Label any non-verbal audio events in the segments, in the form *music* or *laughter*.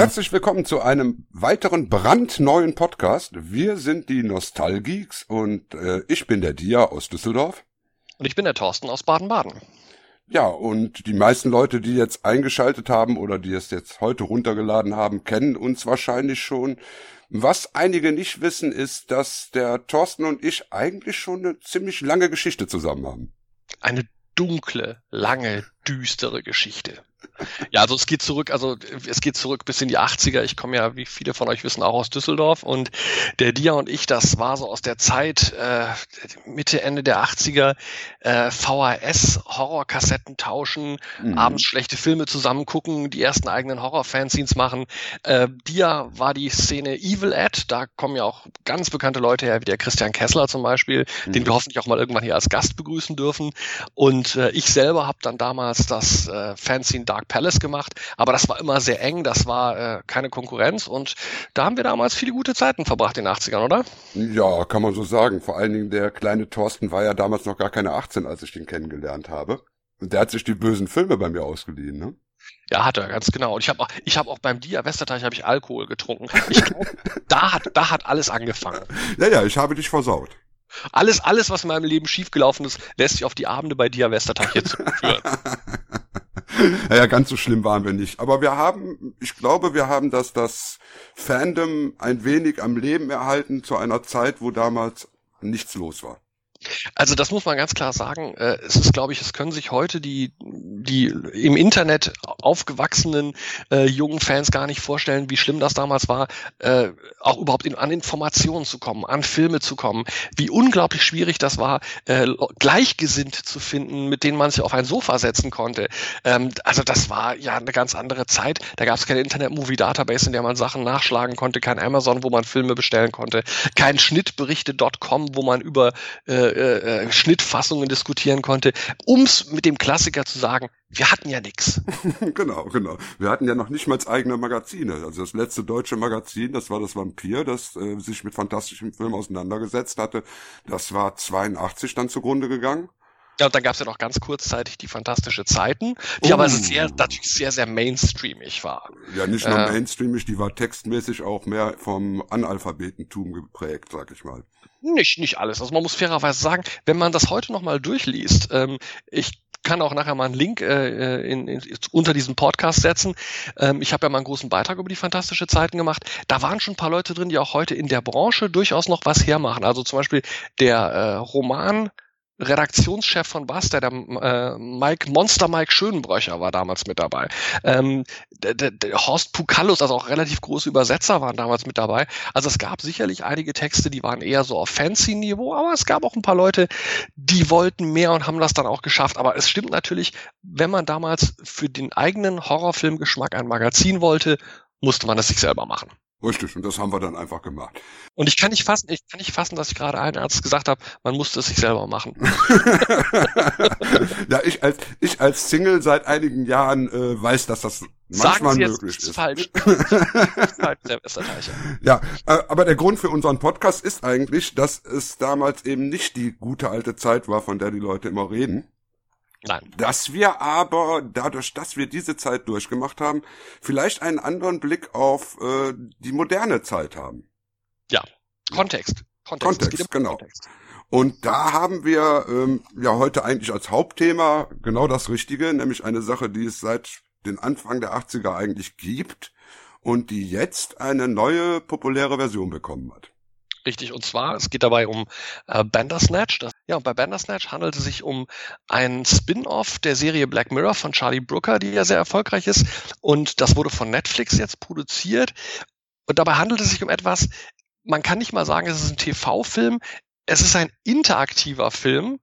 Herzlich willkommen zu einem weiteren brandneuen Podcast. Wir sind die Nostalgeeks und äh, ich bin der Dia aus Düsseldorf. Und ich bin der Thorsten aus Baden-Baden. Ja, und die meisten Leute, die jetzt eingeschaltet haben oder die es jetzt heute runtergeladen haben, kennen uns wahrscheinlich schon. Was einige nicht wissen, ist, dass der Thorsten und ich eigentlich schon eine ziemlich lange Geschichte zusammen haben. Eine dunkle, lange, düstere Geschichte. Ja, also es geht zurück, also es geht zurück bis in die 80er. Ich komme ja, wie viele von euch wissen, auch aus Düsseldorf und der Dia und ich, das war so aus der Zeit äh, Mitte, Ende der 80er, äh, VHS, Horrorkassetten tauschen, mhm. abends schlechte Filme zusammen gucken, die ersten eigenen Horror-Fanzines machen. Äh, Dia war die Szene Evil Ad, da kommen ja auch ganz bekannte Leute her, wie der Christian Kessler zum Beispiel, mhm. den wir hoffentlich auch mal irgendwann hier als Gast begrüßen dürfen. Und äh, ich selber habe dann damals das äh, Fanzine Dark Palace gemacht, aber das war immer sehr eng, das war äh, keine Konkurrenz und da haben wir damals viele gute Zeiten verbracht in den 80ern, oder? Ja, kann man so sagen. Vor allen Dingen der kleine Thorsten war ja damals noch gar keine 18, als ich den kennengelernt habe. Und der hat sich die bösen Filme bei mir ausgeliehen, ne? Ja, hat er, ganz genau. Und ich habe auch, ich habe auch beim Dia Westerteich habe ich Alkohol getrunken. Ich glaube, *laughs* da hat, da hat alles angefangen. Ja, ja, ich habe dich versaut. Alles, alles, was in meinem Leben schiefgelaufen ist, lässt sich auf die Abende bei Dia Westerteich jetzt *laughs* zurückführen. Naja, ganz so schlimm waren wir nicht. Aber wir haben, ich glaube, wir haben das, das Fandom ein wenig am Leben erhalten zu einer Zeit, wo damals nichts los war. Also das muss man ganz klar sagen. Äh, es ist, glaube ich, es können sich heute die, die im Internet aufgewachsenen äh, jungen Fans gar nicht vorstellen, wie schlimm das damals war, äh, auch überhaupt in, an Informationen zu kommen, an Filme zu kommen, wie unglaublich schwierig das war, äh, gleichgesinnt zu finden, mit denen man sich auf ein Sofa setzen konnte. Ähm, also das war ja eine ganz andere Zeit. Da gab es keine Internet-Movie-Database, in der man Sachen nachschlagen konnte, kein Amazon, wo man Filme bestellen konnte, kein Schnittberichte.com, wo man über äh, äh, äh, Schnittfassungen diskutieren konnte, ums mit dem Klassiker zu sagen, wir hatten ja nix. *laughs* genau, genau. Wir hatten ja noch nicht mal eigene Magazine. Also das letzte deutsche Magazin, das war das Vampir, das äh, sich mit fantastischen Filmen auseinandergesetzt hatte. Das war 82 dann zugrunde gegangen. Ja, und dann gab es ja noch ganz kurzzeitig die Fantastische Zeiten, die oh. aber sehr, natürlich sehr, sehr mainstreamig war. Ja, nicht nur äh, mainstreamig, die war textmäßig auch mehr vom Analphabetentum geprägt, sag ich mal. Nicht, nicht alles. Also man muss fairerweise sagen, wenn man das heute nochmal durchliest, ähm, ich kann auch nachher mal einen Link äh, in, in, unter diesem Podcast setzen. Ähm, ich habe ja mal einen großen Beitrag über die fantastische Zeiten gemacht. Da waren schon ein paar Leute drin, die auch heute in der Branche durchaus noch was hermachen. Also zum Beispiel der äh, Roman Redaktionschef von Basta, der äh, Mike Monster Mike Schönbröcher war damals mit dabei. Ähm, der, der, der Horst Pukalus, also auch relativ große Übersetzer waren damals mit dabei. Also es gab sicherlich einige Texte, die waren eher so auf Fancy-Niveau, aber es gab auch ein paar Leute, die wollten mehr und haben das dann auch geschafft. Aber es stimmt natürlich, wenn man damals für den eigenen Horrorfilmgeschmack ein Magazin wollte, musste man es sich selber machen. Richtig, und das haben wir dann einfach gemacht. Und ich kann nicht fassen, ich kann nicht fassen, dass ich gerade einen Arzt gesagt habe, man musste es sich selber machen. *laughs* ja, ich als ich als Single seit einigen Jahren äh, weiß, dass das manchmal Sie möglich ist. ist. Falsch. *laughs* ja, äh, aber der Grund für unseren Podcast ist eigentlich, dass es damals eben nicht die gute alte Zeit war, von der die Leute immer reden Nein. Dass wir aber, dadurch, dass wir diese Zeit durchgemacht haben, vielleicht einen anderen Blick auf äh, die moderne Zeit haben. Ja, Kontext. Kontext, Kontext genau. Kontext. Und da haben wir ähm, ja heute eigentlich als Hauptthema genau das Richtige, nämlich eine Sache, die es seit den Anfang der 80er eigentlich gibt und die jetzt eine neue populäre Version bekommen hat. Richtig, und zwar, es geht dabei um äh, Bandersnatch. Das, ja, und bei Bandersnatch handelt es sich um ein Spin-off der Serie Black Mirror von Charlie Brooker, die ja sehr erfolgreich ist. Und das wurde von Netflix jetzt produziert. Und dabei handelt es sich um etwas, man kann nicht mal sagen, es ist ein TV-Film. Es ist ein interaktiver Film,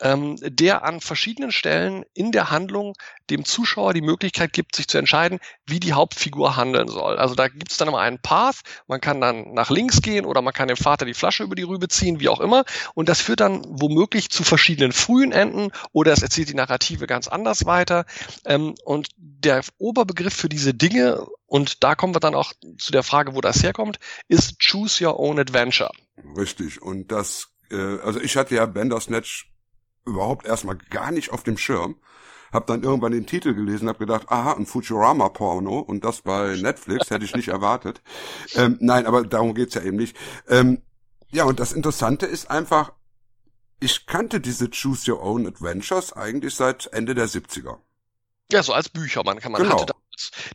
ähm, der an verschiedenen Stellen in der Handlung dem Zuschauer die Möglichkeit gibt, sich zu entscheiden, wie die Hauptfigur handeln soll. Also da gibt es dann immer einen Path, man kann dann nach links gehen oder man kann dem Vater die Flasche über die Rübe ziehen, wie auch immer. Und das führt dann womöglich zu verschiedenen frühen Enden oder es erzählt die Narrative ganz anders weiter. Ähm, und der Oberbegriff für diese Dinge, und da kommen wir dann auch zu der Frage, wo das herkommt, ist Choose Your Own Adventure. Richtig. Und das, äh, also ich hatte ja Bandersnatch überhaupt erstmal gar nicht auf dem Schirm. Hab dann irgendwann den Titel gelesen, hab gedacht, aha, ein Futurama-Porno und das bei Netflix hätte ich nicht erwartet. *laughs* Ähm, nein, aber darum geht's ja eben nicht. Ähm, ja, und das Interessante ist einfach, ich kannte diese Choose Your Own Adventures eigentlich seit Ende der 70er. Ja, so als Bücher. Man, kann, man genau. hatte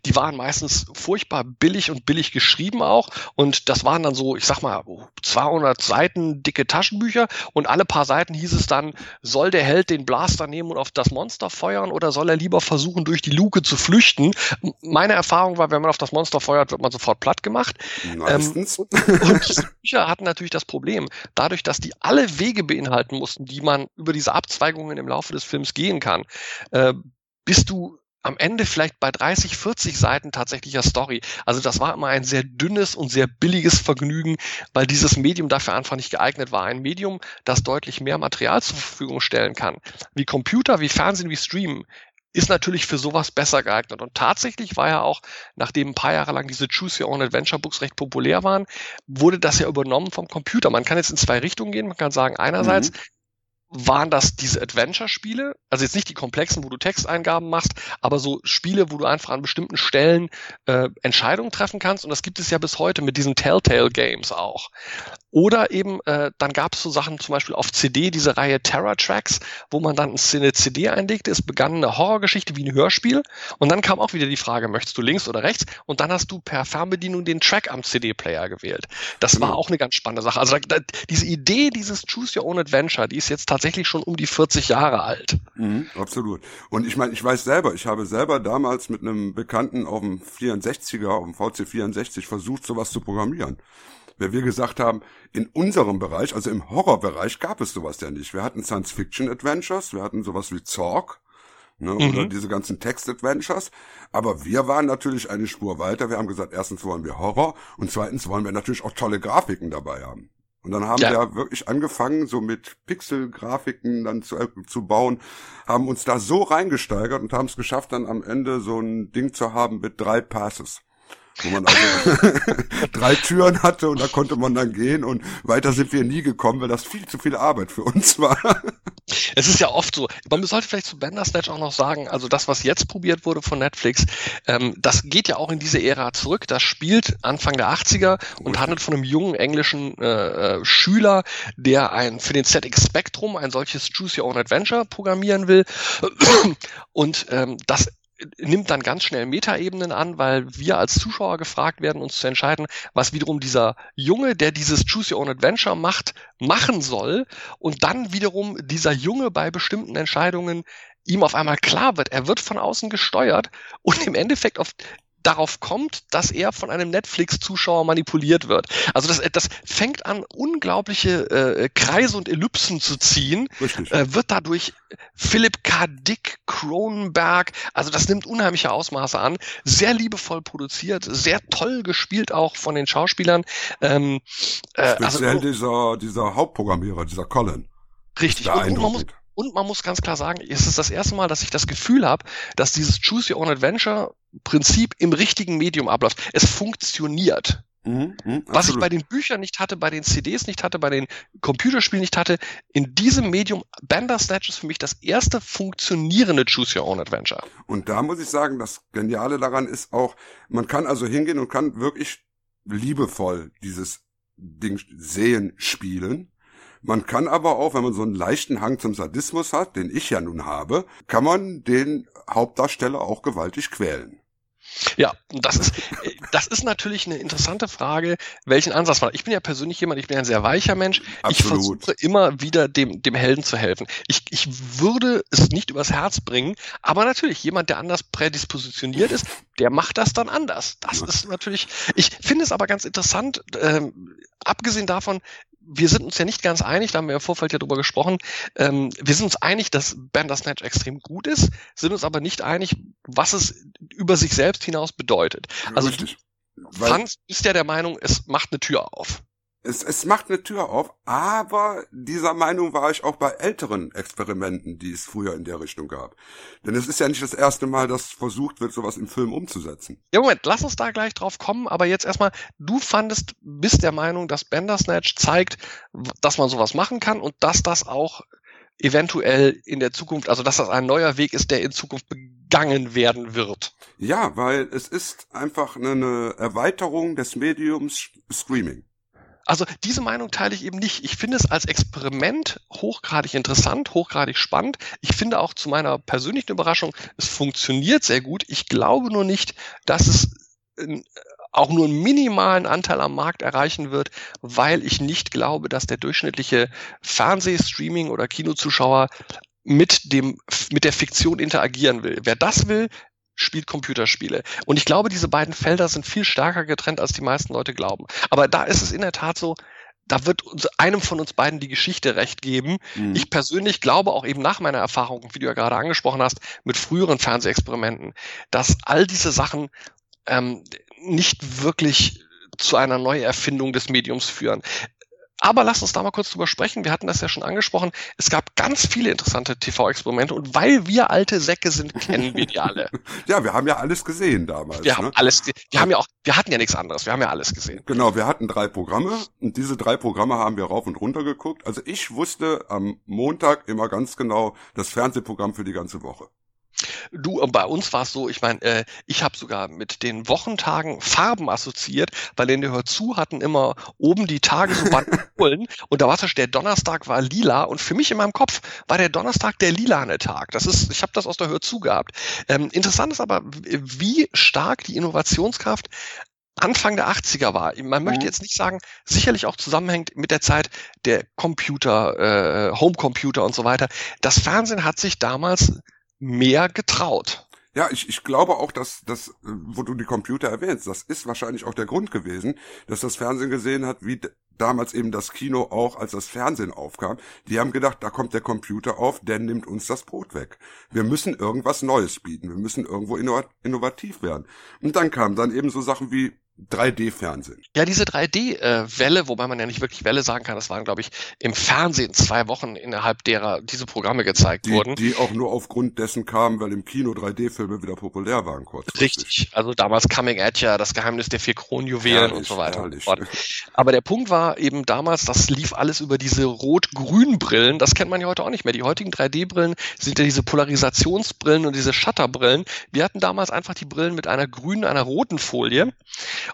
die waren meistens furchtbar billig und billig geschrieben auch. Und das waren dann so, ich sag mal, 200 Seiten dicke Taschenbücher. Und alle paar Seiten hieß es dann, soll der Held den Blaster nehmen und auf das Monster feuern oder soll er lieber versuchen, durch die Luke zu flüchten? Meine Erfahrung war, wenn man auf das Monster feuert, wird man sofort platt gemacht. Meistens. Ähm, und diese Bücher hatten natürlich das Problem, dadurch, dass die alle Wege beinhalten mussten, die man über diese Abzweigungen im Laufe des Films gehen kann, äh, bist du am Ende vielleicht bei 30, 40 Seiten tatsächlicher Story. Also das war immer ein sehr dünnes und sehr billiges Vergnügen, weil dieses Medium dafür einfach nicht geeignet war. Ein Medium, das deutlich mehr Material zur Verfügung stellen kann. Wie Computer, wie Fernsehen, wie Streamen ist natürlich für sowas besser geeignet. Und tatsächlich war ja auch, nachdem ein paar Jahre lang diese Choose Your Own Adventure Books recht populär waren, wurde das ja übernommen vom Computer. Man kann jetzt in zwei Richtungen gehen. Man kann sagen, einerseits, mhm waren das diese Adventure-Spiele, also jetzt nicht die komplexen, wo du Texteingaben machst, aber so Spiele, wo du einfach an bestimmten Stellen äh, Entscheidungen treffen kannst. Und das gibt es ja bis heute mit diesen Telltale-Games auch. Oder eben, äh, dann gab es so Sachen zum Beispiel auf CD, diese Reihe Terror Tracks, wo man dann eine CD einlegte. Es begann eine Horrorgeschichte wie ein Hörspiel. Und dann kam auch wieder die Frage, möchtest du links oder rechts? Und dann hast du per Fernbedienung den Track am CD-Player gewählt. Das war auch eine ganz spannende Sache. Also da, da, diese Idee dieses Choose Your Own Adventure, die ist jetzt tatsächlich schon um die 40 Jahre alt. Mhm, absolut. Und ich meine, ich weiß selber, ich habe selber damals mit einem Bekannten auf dem 64er, auf dem VC 64 versucht, sowas zu programmieren weil wir gesagt haben, in unserem Bereich, also im Horrorbereich, gab es sowas ja nicht. Wir hatten Science-Fiction-Adventures, wir hatten sowas wie Zorg, ne, mhm. oder diese ganzen Text-Adventures. Aber wir waren natürlich eine Spur weiter. Wir haben gesagt, erstens wollen wir Horror und zweitens wollen wir natürlich auch tolle Grafiken dabei haben. Und dann haben ja. wir wirklich angefangen, so mit Pixel-Grafiken dann zu, äh, zu bauen, haben uns da so reingesteigert und haben es geschafft, dann am Ende so ein Ding zu haben mit drei Passes wo man also *laughs* drei Türen hatte und da konnte man dann gehen und weiter sind wir nie gekommen, weil das viel zu viel Arbeit für uns war. *laughs* Es ist ja oft so, man sollte vielleicht zu Bandersnatch auch noch sagen, also das, was jetzt probiert wurde von Netflix, ähm, das geht ja auch in diese Ära zurück. Das spielt Anfang der 80er und handelt von einem jungen englischen äh, äh, Schüler, der ein für den ZX Spectrum ein solches Choose Your Own Adventure programmieren will. *clears throat* Und ähm, das nimmt dann ganz schnell Metaebenen an, weil wir als Zuschauer gefragt werden, uns zu entscheiden, was wiederum dieser Junge, der dieses Choose Your Own Adventure macht, machen soll. Und dann wiederum dieser Junge bei bestimmten Entscheidungen ihm auf einmal klar wird, er wird von außen gesteuert und im Endeffekt auf darauf kommt, dass er von einem Netflix-Zuschauer manipuliert wird. Also das, das fängt an, unglaubliche äh, Kreise und Ellipsen zu ziehen, äh, wird dadurch Philipp K. Dick, Cronenberg, also das nimmt unheimliche Ausmaße an, sehr liebevoll produziert, sehr toll gespielt auch von den Schauspielern. Ähm, äh, Speziell also, dieser, dieser Hauptprogrammierer, dieser Colin. Richtig. Und, und man muss, und man muss ganz klar sagen, es ist das erste Mal, dass ich das Gefühl habe, dass dieses Choose Your Own Adventure Prinzip im richtigen Medium abläuft. Es funktioniert. Mhm, mh, Was ich bei den Büchern nicht hatte, bei den CDs nicht hatte, bei den Computerspielen nicht hatte, in diesem Medium Bandersnatch ist für mich das erste funktionierende Choose Your Own Adventure. Und da muss ich sagen, das Geniale daran ist auch, man kann also hingehen und kann wirklich liebevoll dieses Ding sehen, spielen. Man kann aber auch, wenn man so einen leichten Hang zum Sadismus hat, den ich ja nun habe, kann man den Hauptdarsteller auch gewaltig quälen. Ja, das ist, das ist natürlich eine interessante Frage, welchen Ansatz man. Ich bin ja persönlich jemand, ich bin ein sehr weicher Mensch. Absolut. Ich versuche immer wieder dem, dem Helden zu helfen. Ich, ich würde es nicht übers Herz bringen, aber natürlich jemand, der anders prädispositioniert ist, der macht das dann anders. Das ist natürlich, ich finde es aber ganz interessant, ähm, abgesehen davon, wir sind uns ja nicht ganz einig, da haben wir im Vorfeld ja drüber gesprochen. Ähm, wir sind uns einig, dass Bandersnatch extrem gut ist, sind uns aber nicht einig, was es über sich selbst hinaus bedeutet. Also Richtig. Franz ist ja der Meinung, es macht eine Tür auf es, es macht eine Tür auf, aber dieser Meinung war ich auch bei älteren Experimenten, die es früher in der Richtung gab. Denn es ist ja nicht das erste Mal, dass versucht wird, sowas im Film umzusetzen. Ja, Moment, lass uns da gleich drauf kommen, aber jetzt erstmal, du fandest, bist der Meinung, dass Bandersnatch zeigt, dass man sowas machen kann und dass das auch eventuell in der Zukunft, also dass das ein neuer Weg ist, der in Zukunft begangen werden wird. Ja, weil es ist einfach eine Erweiterung des Mediums Streaming. Also diese Meinung teile ich eben nicht. Ich finde es als Experiment hochgradig interessant, hochgradig spannend. Ich finde auch zu meiner persönlichen Überraschung, es funktioniert sehr gut. Ich glaube nur nicht, dass es auch nur einen minimalen Anteil am Markt erreichen wird, weil ich nicht glaube, dass der durchschnittliche Fernsehstreaming oder Kinozuschauer mit dem, mit der Fiktion interagieren will. Wer das will, spielt Computerspiele. Und ich glaube, diese beiden Felder sind viel stärker getrennt, als die meisten Leute glauben. Aber da ist es in der Tat so, da wird uns, einem von uns beiden die Geschichte recht geben. Mhm. Ich persönlich glaube auch eben nach meiner Erfahrung, wie du ja gerade angesprochen hast, mit früheren Fernsehexperimenten, dass all diese Sachen ähm, nicht wirklich zu einer Neuerfindung des Mediums führen. Aber lass uns da mal kurz drüber sprechen. Wir hatten das ja schon angesprochen. Es gab ganz viele interessante TV-Experimente und weil wir alte Säcke sind, kennen wir die alle. *laughs* ja, wir haben ja alles gesehen damals. Wir haben ne? alles, wir haben ja auch, wir hatten ja nichts anderes. Wir haben ja alles gesehen. Genau, wir hatten drei Programme und diese drei Programme haben wir rauf und runter geguckt. Also ich wusste am Montag immer ganz genau das Fernsehprogramm für die ganze Woche. Du, äh, bei uns war es so, ich meine, äh, ich habe sogar mit den Wochentagen Farben assoziiert, weil in der Hör zu hatten immer oben die Tage so Bandolen *laughs* und da war zum Beispiel der Donnerstag war lila und für mich in meinem Kopf war der Donnerstag der lilane Tag. Das ist, ich habe das aus der Hör zu gehabt. Ähm, interessant ist aber, wie stark die Innovationskraft Anfang der 80er war. Man möchte mhm. jetzt nicht sagen, sicherlich auch zusammenhängt mit der Zeit der Computer, äh, Homecomputer und so weiter. Das Fernsehen hat sich damals mehr getraut. Ja, ich, ich glaube auch, dass das, äh, wo du die Computer erwähnst, das ist wahrscheinlich auch der Grund gewesen, dass das Fernsehen gesehen hat, wie damals eben das Kino auch, als das Fernsehen aufkam. Die haben gedacht, da kommt der Computer auf, der nimmt uns das Brot weg. Wir müssen irgendwas Neues bieten, wir müssen irgendwo innovativ werden. Und dann kamen dann eben so Sachen wie 3D-Fernsehen. Ja, diese 3D-Welle, äh, wobei man ja nicht wirklich Welle sagen kann, das waren, glaube ich, im Fernsehen zwei Wochen innerhalb derer diese Programme gezeigt die, wurden. Die auch nur aufgrund dessen kamen, weil im Kino 3D-Filme wieder populär waren. Kurz Richtig, also damals Coming at Ya, das Geheimnis der vier Kronjuwelen und so weiter. Und so Aber der Punkt war eben damals, das lief alles über diese Rot-Grün-Brillen, das kennt man ja heute auch nicht mehr. Die heutigen 3D-Brillen sind ja diese Polarisationsbrillen und diese Shutterbrillen. Wir hatten damals einfach die Brillen mit einer grünen, einer roten Folie.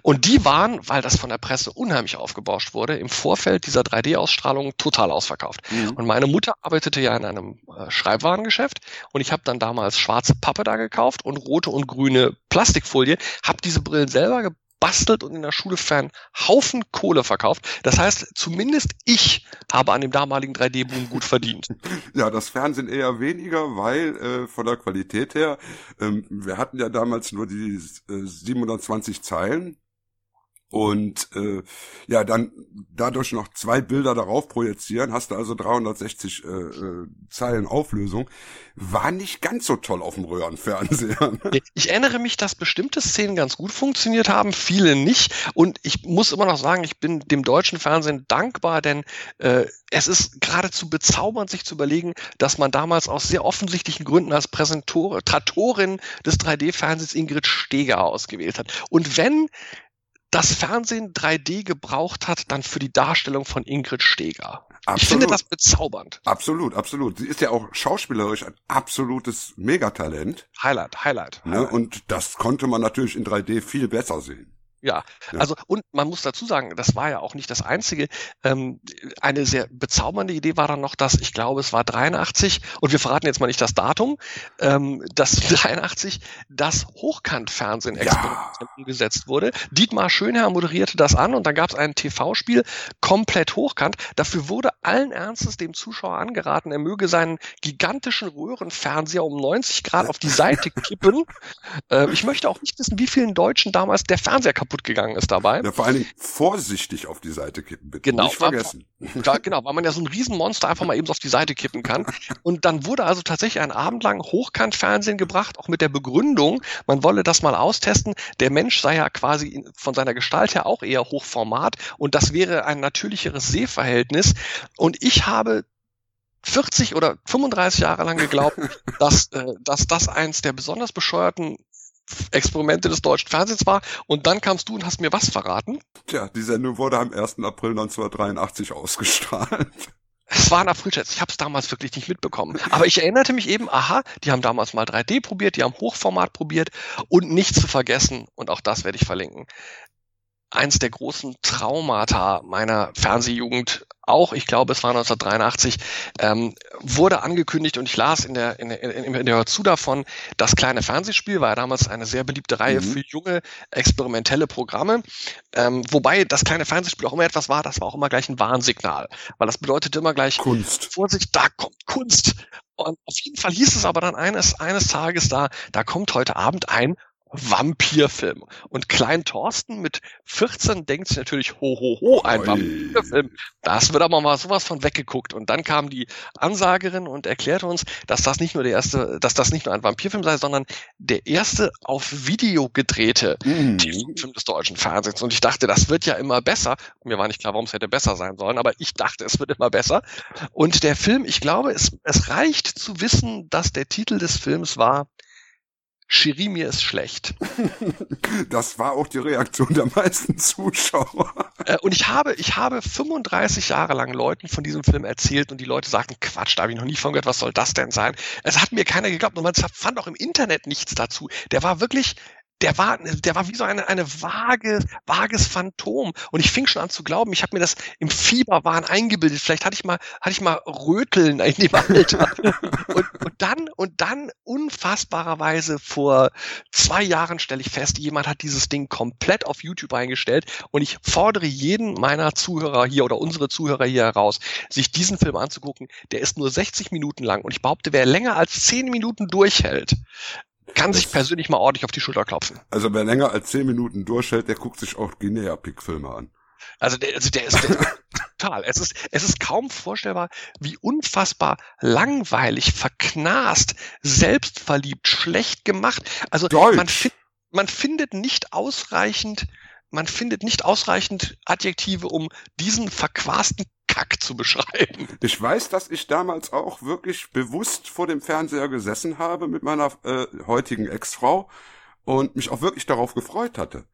Und die waren, weil das von der Presse unheimlich aufgebauscht wurde, im Vorfeld dieser 3D-Ausstrahlung total ausverkauft. Mhm. Und meine Mutter arbeitete ja in einem äh, Schreibwarengeschäft und ich habe dann damals schwarze Pappe da gekauft und rote und grüne Plastikfolie, habe diese Brillen selber gebastelt und in der Schule für einen Haufen Kohle verkauft. Das heißt, zumindest ich habe an dem damaligen 3D-Boom gut verdient. *laughs* Ja, das Fernsehen eher weniger, weil äh, von der Qualität her, ähm, wir hatten ja damals nur die äh, 720 Zeilen und äh, ja, dann dadurch noch zwei Bilder darauf projizieren, hast du also 360 äh, äh, Zeilen Auflösung. War nicht ganz so toll auf dem Röhrenfernseher. Ich erinnere mich, dass bestimmte Szenen ganz gut funktioniert haben, viele nicht. Und ich muss immer noch sagen, ich bin dem deutschen Fernsehen dankbar, denn äh, es ist geradezu bezaubernd, sich zu überlegen, dass man damals aus sehr offensichtlichen Gründen als Präsentatorin des 3D-Fernsehens Ingrid Steger ausgewählt hat. Und wenn das Fernsehen 3D gebraucht hat, dann für die Darstellung von Ingrid Steger. Absolut. Ich finde das bezaubernd. Absolut, absolut. Sie ist ja auch schauspielerisch ein absolutes Megatalent. Highlight, Highlight. Ne? Highlight. Und das konnte man natürlich in 3D viel besser sehen. Ja, also und man muss dazu sagen, das war ja auch nicht das Einzige. Ähm, eine sehr bezaubernde Idee war dann noch, dass ich glaube, es war 83 und wir verraten jetzt mal nicht das Datum, ähm, dass *laughs* 83 das Hochkant-Fernsehen ja. umgesetzt wurde. Dietmar Schönherr moderierte das an und dann gab es ein TV-Spiel komplett hochkant. Dafür wurde allen Ernstes dem Zuschauer angeraten, er möge seinen gigantischen Röhrenfernseher um 90 Grad auf die Seite *laughs* kippen. äh, ich möchte auch nicht wissen, wie vielen Deutschen damals der Fernseher kaputt kaputt gegangen ist dabei. Ja, vor allen Dingen vorsichtig auf die Seite kippen, bitte. Genau. Nicht vergessen. *laughs* War, genau, weil man ja so ein Riesenmonster einfach mal eben so auf die Seite kippen kann. Und dann wurde also tatsächlich ein Abend lang Hochkantfernsehen gebracht, auch mit der Begründung, man wolle das mal austesten. Der Mensch sei ja quasi von seiner Gestalt her auch eher Hochformat und das wäre ein natürlicheres Sehverhältnis. Und ich habe 40 oder 35 Jahre lang geglaubt, *laughs* dass, äh, dass das eins der besonders bescheuerten Experimente des deutschen Fernsehens war. Und dann kamst du und hast mir was verraten? Tja, die Sendung wurde am 1. April 1983 ausgestrahlt. Es war ein Aprilscherz. Ich habe es damals wirklich nicht mitbekommen. Aber ich erinnerte mich eben, aha, die haben damals mal 3D probiert, die haben Hochformat probiert und nicht zu vergessen, und auch das werde ich verlinken, eins der großen Traumata meiner Fernsehjugend, auch ich glaube es war 1983, ähm, wurde angekündigt und ich las in der, in der, in der Hörzu davon, das kleine Fernsehspiel war ja damals eine sehr beliebte Reihe mhm. für junge experimentelle Programme, ähm, wobei das kleine Fernsehspiel auch immer etwas war, das war auch immer gleich ein Warnsignal, weil das bedeutet immer gleich Kunst. Vorsicht, da kommt Kunst. Und auf jeden Fall hieß es aber dann eines, eines Tages da, da kommt heute Abend ein Vampirfilm. Und Klein Thorsten mit 14 denkt sich natürlich, ho, ho, ho, ein Oi. Vampirfilm. Das wird aber mal sowas von weggeguckt. Und dann kam die Ansagerin und erklärte uns, dass das nicht nur der erste, dass das nicht nur ein Vampirfilm sei, sondern der erste auf Video gedrehte mm. Film des deutschen Fernsehens. Und ich dachte, das wird ja immer besser. Mir war nicht klar, warum es hätte besser sein sollen, aber ich dachte, es wird immer besser. Und der Film, ich glaube, es, es reicht zu wissen, dass der Titel des Films war Cherie, mir ist schlecht. *laughs* Das war auch die Reaktion der meisten Zuschauer. Äh, und ich habe, ich habe 35 Jahre lang Leuten von diesem Film erzählt und die Leute sagten, Quatsch, da habe ich noch nie von gehört, was soll das denn sein? Es hat mir keiner geglaubt und man fand auch im Internet nichts dazu. Der war wirklich, der war, der war wie so eine, eine vage, vages Phantom. Und ich fing schon an zu glauben, ich habe mir das im Fieberwahn eingebildet. Vielleicht hatte ich mal, hatte ich mal Röteln in dem Alter. *laughs* und, und dann, und dann unfassbarerweise vor zwei Jahren stelle ich fest, jemand hat dieses Ding komplett auf YouTube eingestellt. Und ich fordere jeden meiner Zuhörer hier oder unsere Zuhörer hier heraus, sich diesen Film anzugucken. Der ist nur 60 Minuten lang. Und ich behaupte, wer länger als 10 Minuten durchhält, kann sich persönlich mal ordentlich auf die Schulter klopfen. Also wer länger als zehn Minuten durchhält, der guckt sich auch Guinea-Pig-Filme an. Also der, also der ist der, *laughs* total. Es ist, es ist kaum vorstellbar, wie unfassbar langweilig, verknast, selbstverliebt, schlecht gemacht. Also Deutsch. man, fi man findet nicht ausreichend man findet nicht ausreichend Adjektive, um diesen verquasten Kack zu beschreiben. Ich weiß, dass ich damals auch wirklich bewusst vor dem Fernseher gesessen habe mit meiner äh, heutigen Ex-Frau und mich auch wirklich darauf gefreut hatte.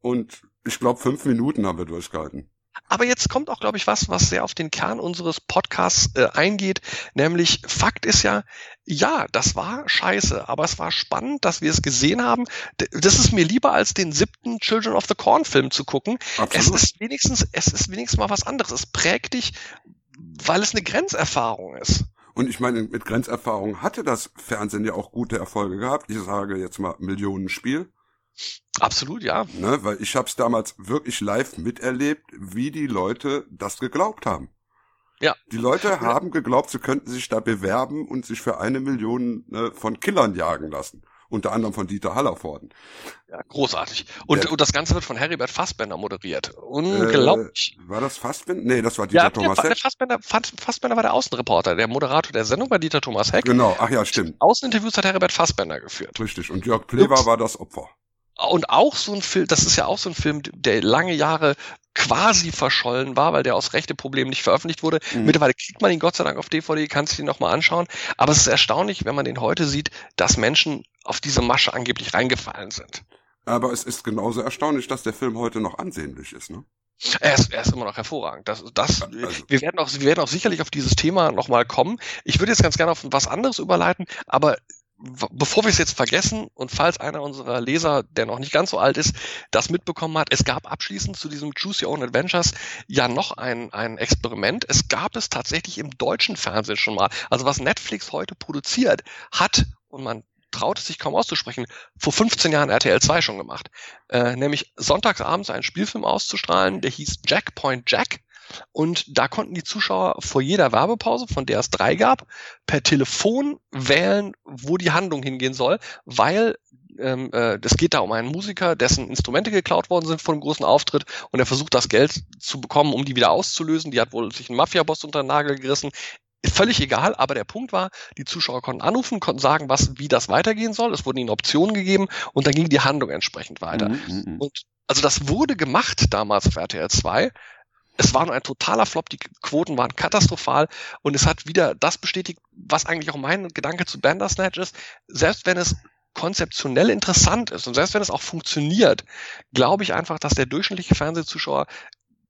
Und ich glaube, fünf Minuten haben wir durchgehalten. Aber jetzt kommt auch, glaube ich, was, was sehr auf den Kern unseres Podcasts äh, eingeht, nämlich Fakt ist ja, ja, das war scheiße, aber es war spannend, dass wir es gesehen haben. Das ist mir lieber als den siebten Children of the Corn Film zu gucken. Absolut. Es ist wenigstens, es ist wenigstens mal was anderes. Es prägt dich, weil es eine Grenzerfahrung ist. Und ich meine, mit Grenzerfahrung hatte das Fernsehen ja auch gute Erfolge gehabt. Ich sage jetzt mal Millionenspiel. Absolut, ja. Ne, weil ich habe es damals wirklich live miterlebt, wie die Leute das geglaubt haben. Ja. Die Leute haben geglaubt, sie könnten sich da bewerben und sich für eine Million ne, von Killern jagen lassen. Unter anderem von Dieter Hallervorden. Ja, großartig. Und, ja. und das Ganze wird von Heribert Fassbender moderiert. Unglaublich. Äh, war das Fassbender? Nee, das war Dieter ja, Thomas der, Heck. Der Fassbender, Fassbender war der Außenreporter. Der Moderator der Sendung war Dieter Thomas Heck. Genau, ach ja, stimmt. Außeninterviews hat Heribert Fassbender geführt. Richtig. Und Jörg Plewa war das Opfer und auch so ein Film, das ist ja auch so ein Film, der lange Jahre quasi verschollen war, weil der aus Rechteproblemen nicht veröffentlicht wurde. Mhm. Mittlerweile kriegt man ihn Gott sei Dank auf DVD, kann sich den nochmal anschauen. Aber es ist erstaunlich, wenn man den heute sieht, dass Menschen auf diese Masche angeblich reingefallen sind. Aber es ist genauso erstaunlich, dass der Film heute noch ansehnlich ist, ne? Er ist, er ist immer noch hervorragend. Das, das, also. wir, werden auch, wir werden auch sicherlich auf dieses Thema nochmal kommen. Ich würde jetzt ganz gerne auf was anderes überleiten, aber bevor wir es jetzt vergessen und falls einer unserer Leser, der noch nicht ganz so alt ist, das mitbekommen hat, es gab abschließend zu diesem Choose Your Own Adventures ja noch ein, ein Experiment. Es gab es tatsächlich im deutschen Fernsehen schon mal. Also was Netflix heute produziert, hat, und man traut es sich kaum auszusprechen, vor 15 Jahren RTL 2 schon gemacht. Äh, nämlich sonntagsabends einen Spielfilm auszustrahlen, der hieß Jack Point Jack und da konnten die Zuschauer vor jeder Werbepause, von der es drei gab, per Telefon wählen, wo die Handlung hingehen soll, weil ähm, äh, es geht da um einen Musiker, dessen Instrumente geklaut worden sind vor einem großen Auftritt und er versucht das Geld zu bekommen, um die wieder auszulösen. Die hat wohl sich ein Mafia-Boss unter den Nagel gerissen. Ist völlig egal, aber der Punkt war, die Zuschauer konnten anrufen, konnten sagen, was, wie das weitergehen soll. Es wurden ihnen Optionen gegeben und dann ging die Handlung entsprechend weiter. Mhm, mhm, mhm. und also das wurde gemacht damals auf RTL 2 es war nur ein totaler Flop, die Quoten waren katastrophal und es hat wieder das bestätigt, was eigentlich auch mein Gedanke zu Bandersnatch ist. Selbst wenn es konzeptionell interessant ist und selbst wenn es auch funktioniert, glaube ich einfach, dass der durchschnittliche Fernsehzuschauer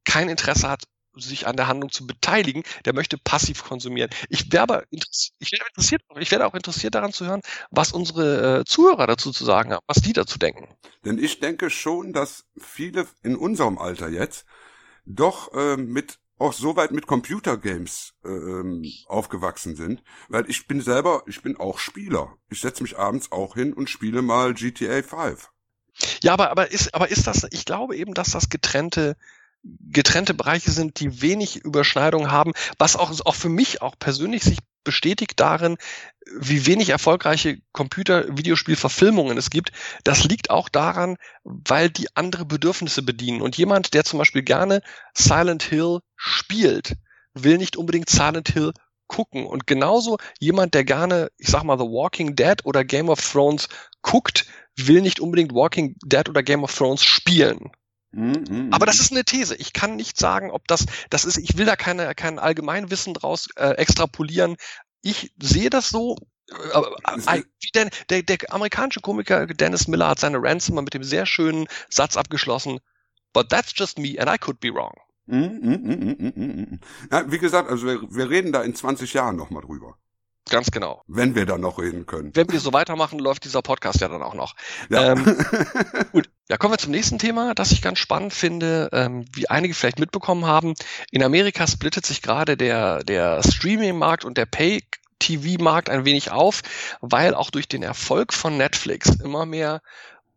kein Interesse hat, sich an der Handlung zu beteiligen, der möchte passiv konsumieren. Ich wäre aber ich werde interessiert, ich werde auch interessiert daran zu hören, was unsere äh, Zuhörer dazu zu sagen haben, was die dazu denken. Denn ich denke schon, dass viele in unserem Alter jetzt doch äh, mit auch so weit mit Computergames ähm, aufgewachsen sind, weil ich bin selber, ich bin auch Spieler. Ich setze mich abends auch hin und spiele mal GTA 5. Ja, aber, aber ist, aber ist das, ich glaube eben, dass das getrennte, getrennte Bereiche sind, die wenig Überschneidung haben, was auch, auch für mich auch persönlich sich bestätigt darin, wie wenig erfolgreiche Computer-Videospielverfilmungen es gibt. Das liegt auch daran, weil die andere Bedürfnisse bedienen. Und jemand, der zum Beispiel gerne Silent Hill spielt, will nicht unbedingt Silent Hill gucken. Und genauso jemand, der gerne, ich sag mal, The Walking Dead oder Game of Thrones guckt, will nicht unbedingt Walking Dead oder Game of Thrones spielen. Mhm, mhm, Aber das mhm. ist eine These. Ich kann nicht sagen, ob das, das ist, ich will da keine, kein Allgemeinwissen draus äh, extrapolieren. Ich sehe das so. Äh, äh, der, der, der amerikanische Komiker Dennis Miller hat seine Ransom mit dem sehr schönen Satz abgeschlossen. But that's just me and I could be wrong. Mm, mm, mm, ja, wie gesagt, also wir, wir reden da in 20 Jahren nochmal drüber. Ganz genau. Wenn wir dann noch reden können. Wenn wir so weitermachen, läuft dieser Podcast ja dann auch noch. Ja. Ähm, *laughs* gut, ja, kommen wir zum nächsten Thema, das ich ganz spannend finde, ähm, wie einige vielleicht mitbekommen haben. In Amerika splittet sich gerade der, der Streaming-Markt und der Pay TV-Markt ein wenig auf, weil auch durch den Erfolg von Netflix immer mehr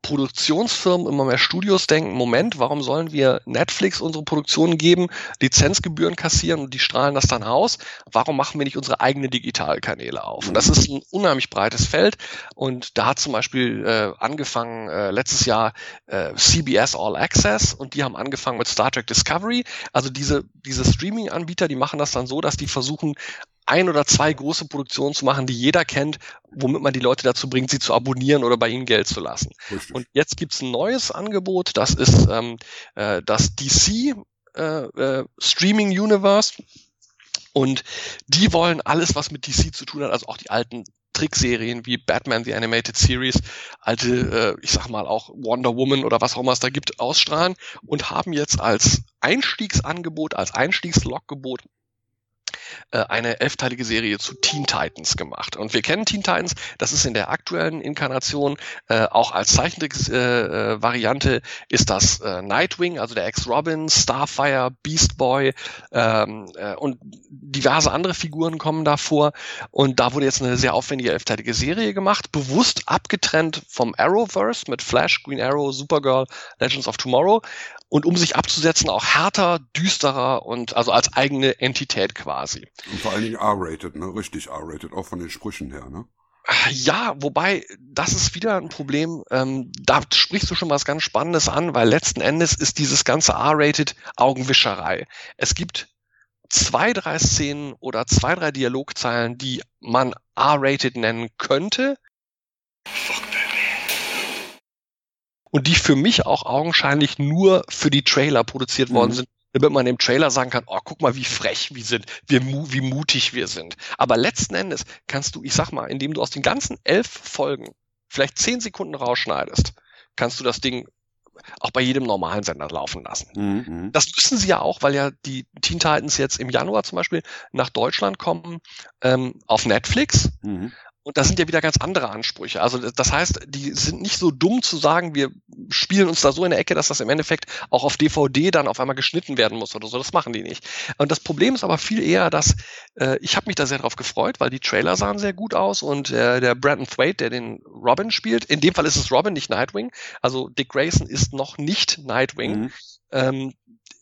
Produktionsfirmen, immer mehr Studios denken, Moment, warum sollen wir Netflix unsere Produktionen geben, Lizenzgebühren kassieren und die strahlen das dann aus? Warum machen wir nicht unsere eigenen Digitalkanäle auf? Und das ist ein unheimlich breites Feld und da hat zum Beispiel äh, angefangen äh, letztes Jahr äh, CBS All Access und die haben angefangen mit Star Trek Discovery. Also diese, diese Streaming-Anbieter, die machen das dann so, dass die versuchen, ein oder zwei große Produktionen zu machen, die jeder kennt, womit man die Leute dazu bringt, sie zu abonnieren oder bei ihnen Geld zu lassen. Richtig. Und jetzt gibt's ein neues Angebot, das ist ähm, äh, das DC äh, äh, Streaming Universe. Und die wollen alles, was mit DC zu tun hat, also auch die alten Trickserien wie Batman The Animated Series, alte, äh, ich sag mal auch Wonder Woman oder was auch immer es da gibt, ausstrahlen und haben jetzt als Einstiegsangebot, als Einstiegsloggebot äh, eine elfteilige Serie zu Teen Titans gemacht. Und wir kennen Teen Titans, das ist in der aktuellen Inkarnation äh, auch als Zeichentrick-Variante äh, äh ist das äh, Nightwing, also der Ex-Robin, Starfire, Beast Boy ähm, äh, und diverse andere Figuren kommen da vor. Und da wurde jetzt eine sehr aufwendige elfteilige Serie gemacht, bewusst abgetrennt vom Arrowverse mit Flash, Green Arrow, Supergirl, Legends of Tomorrow und um sich abzusetzen auch härter, düsterer und also als eigene Entität quasi. Und vor allen Dingen R-rated, ne? Richtig R-rated, auch von den Sprüchen her, ne? Ja, wobei, das ist wieder ein Problem, ähm, da sprichst du schon was ganz Spannendes an, weil letzten Endes ist dieses ganze R-rated Augenwischerei. Es gibt zwei, drei Szenen oder zwei, drei Dialogzeilen, die man R-rated nennen könnte. Fuck und die für mich auch augenscheinlich nur für die Trailer produziert worden mhm. sind, damit man im Trailer sagen kann, oh, guck mal, wie frech wir sind, wie, wie mutig wir sind. Aber letzten Endes kannst du, ich sag mal, indem du aus den ganzen elf Folgen vielleicht zehn Sekunden rausschneidest, kannst du das Ding auch bei jedem normalen Sender laufen lassen. Mhm. Das müssen sie ja auch, weil ja die Teen Titans jetzt im Januar zum Beispiel nach Deutschland kommen ähm, auf Netflix. Mhm. Und das sind ja wieder ganz andere Ansprüche. Also das heißt, die sind nicht so dumm zu sagen, wir spielen uns da so in der Ecke, dass das im Endeffekt auch auf DVD dann auf einmal geschnitten werden muss oder so. Das machen die nicht. Und das Problem ist aber viel eher, dass äh, ich habe mich da sehr drauf gefreut, weil die Trailer sahen sehr gut aus und äh, der Brandon Thwaite, der den Robin spielt, in dem Fall ist es Robin, nicht Nightwing. Also Dick Grayson ist noch nicht Nightwing. Mhm. Ähm,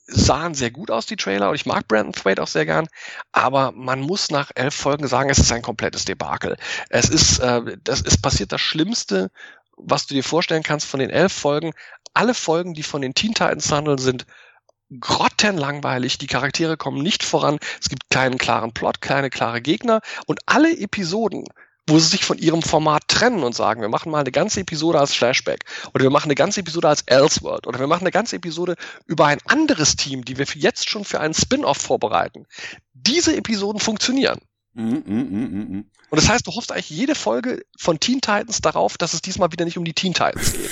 sahen sehr gut aus, die Trailer, und ich mag Brandon Thwaite auch sehr gern, aber man muss nach elf Folgen sagen, es ist ein komplettes Debakel. Es ist, äh, das ist passiert das Schlimmste, was du dir vorstellen kannst von den elf Folgen. Alle Folgen, die von den Teen Titans handeln, sind grottenlangweilig, die Charaktere kommen nicht voran, es gibt keinen klaren Plot, keine klare Gegner und alle Episoden wo sie sich von ihrem Format trennen und sagen, wir machen mal eine ganze Episode als Flashback oder wir machen eine ganze Episode als Elseworld oder wir machen eine ganze Episode über ein anderes Team, die wir jetzt schon für einen Spin-off vorbereiten. Diese Episoden funktionieren. Mm, mm, mm, und das heißt, du hoffst eigentlich jede Folge von Teen Titans darauf, dass es diesmal wieder nicht um die Teen Titans geht.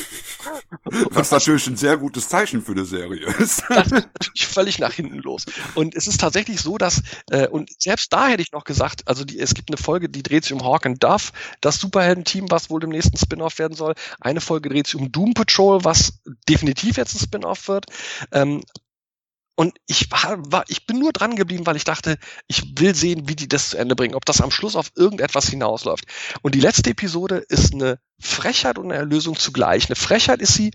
*laughs* Was natürlich ein sehr gutes Zeichen für eine Serie ist. *laughs* Das ist natürlich völlig nach hinten los. Und es ist tatsächlich so, dass, äh, und selbst da hätte ich noch gesagt, also die, es gibt eine Folge, die dreht sich um Hawk and Duff, das Superhelden-Team, was wohl dem nächsten Spin-off werden soll. Eine Folge dreht sich um Doom Patrol, was definitiv jetzt ein Spin-off wird. Ähm, und ich war, ich bin nur dran geblieben, weil ich dachte, ich will sehen, wie die das zu Ende bringen, ob das am Schluss auf irgendetwas hinausläuft. Und die letzte Episode ist eine Frechheit und eine Erlösung zugleich. Eine Frechheit ist sie,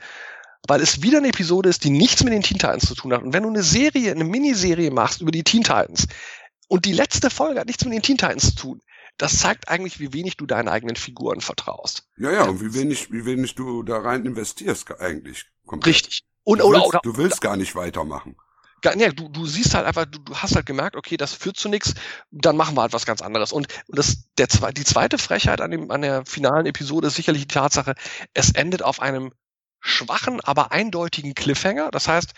weil es wieder eine Episode ist, die nichts mit den Teen Titans zu tun hat. Und wenn du eine Serie, eine Miniserie machst über die Teen Titans und die letzte Folge hat nichts mit den Teen Titans zu tun, das zeigt eigentlich, wie wenig du deinen eigenen Figuren vertraust. Ja, ja, und wie wenig, wie wenig du da rein investierst eigentlich. Komplett. Richtig. Und, du, willst, oder, oder, du willst gar nicht weitermachen ja, du, du siehst halt einfach, du, du hast halt gemerkt, okay, das führt zu nichts, dann machen wir halt was ganz anderes. Und, das, der, die zweite Frechheit an, dem, an der finalen Episode ist sicherlich die Tatsache, es endet auf einem schwachen, aber eindeutigen Cliffhanger. Das heißt,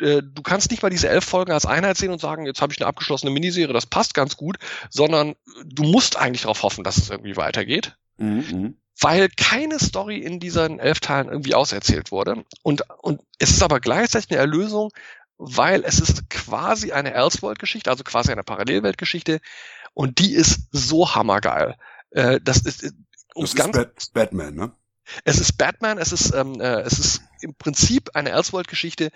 äh, du kannst nicht mal diese elf Folgen als Einheit sehen und sagen, jetzt habe ich eine abgeschlossene Miniserie, das passt ganz gut, sondern du musst eigentlich darauf hoffen, dass es irgendwie weitergeht. Mhm. mhm. Weil keine Story in diesen elf Teilen irgendwie auserzählt wurde. Und, und es ist aber gleichzeitig eine Erlösung, weil es ist quasi eine Elseworld-Geschichte, also quasi eine Parallelweltgeschichte und die ist so hammergeil. Äh, das ist, äh, ums das ist Bat Batman, ne? Es ist Batman, es ist, ähm, äh, es ist im Prinzip eine Elseworld-Geschichte,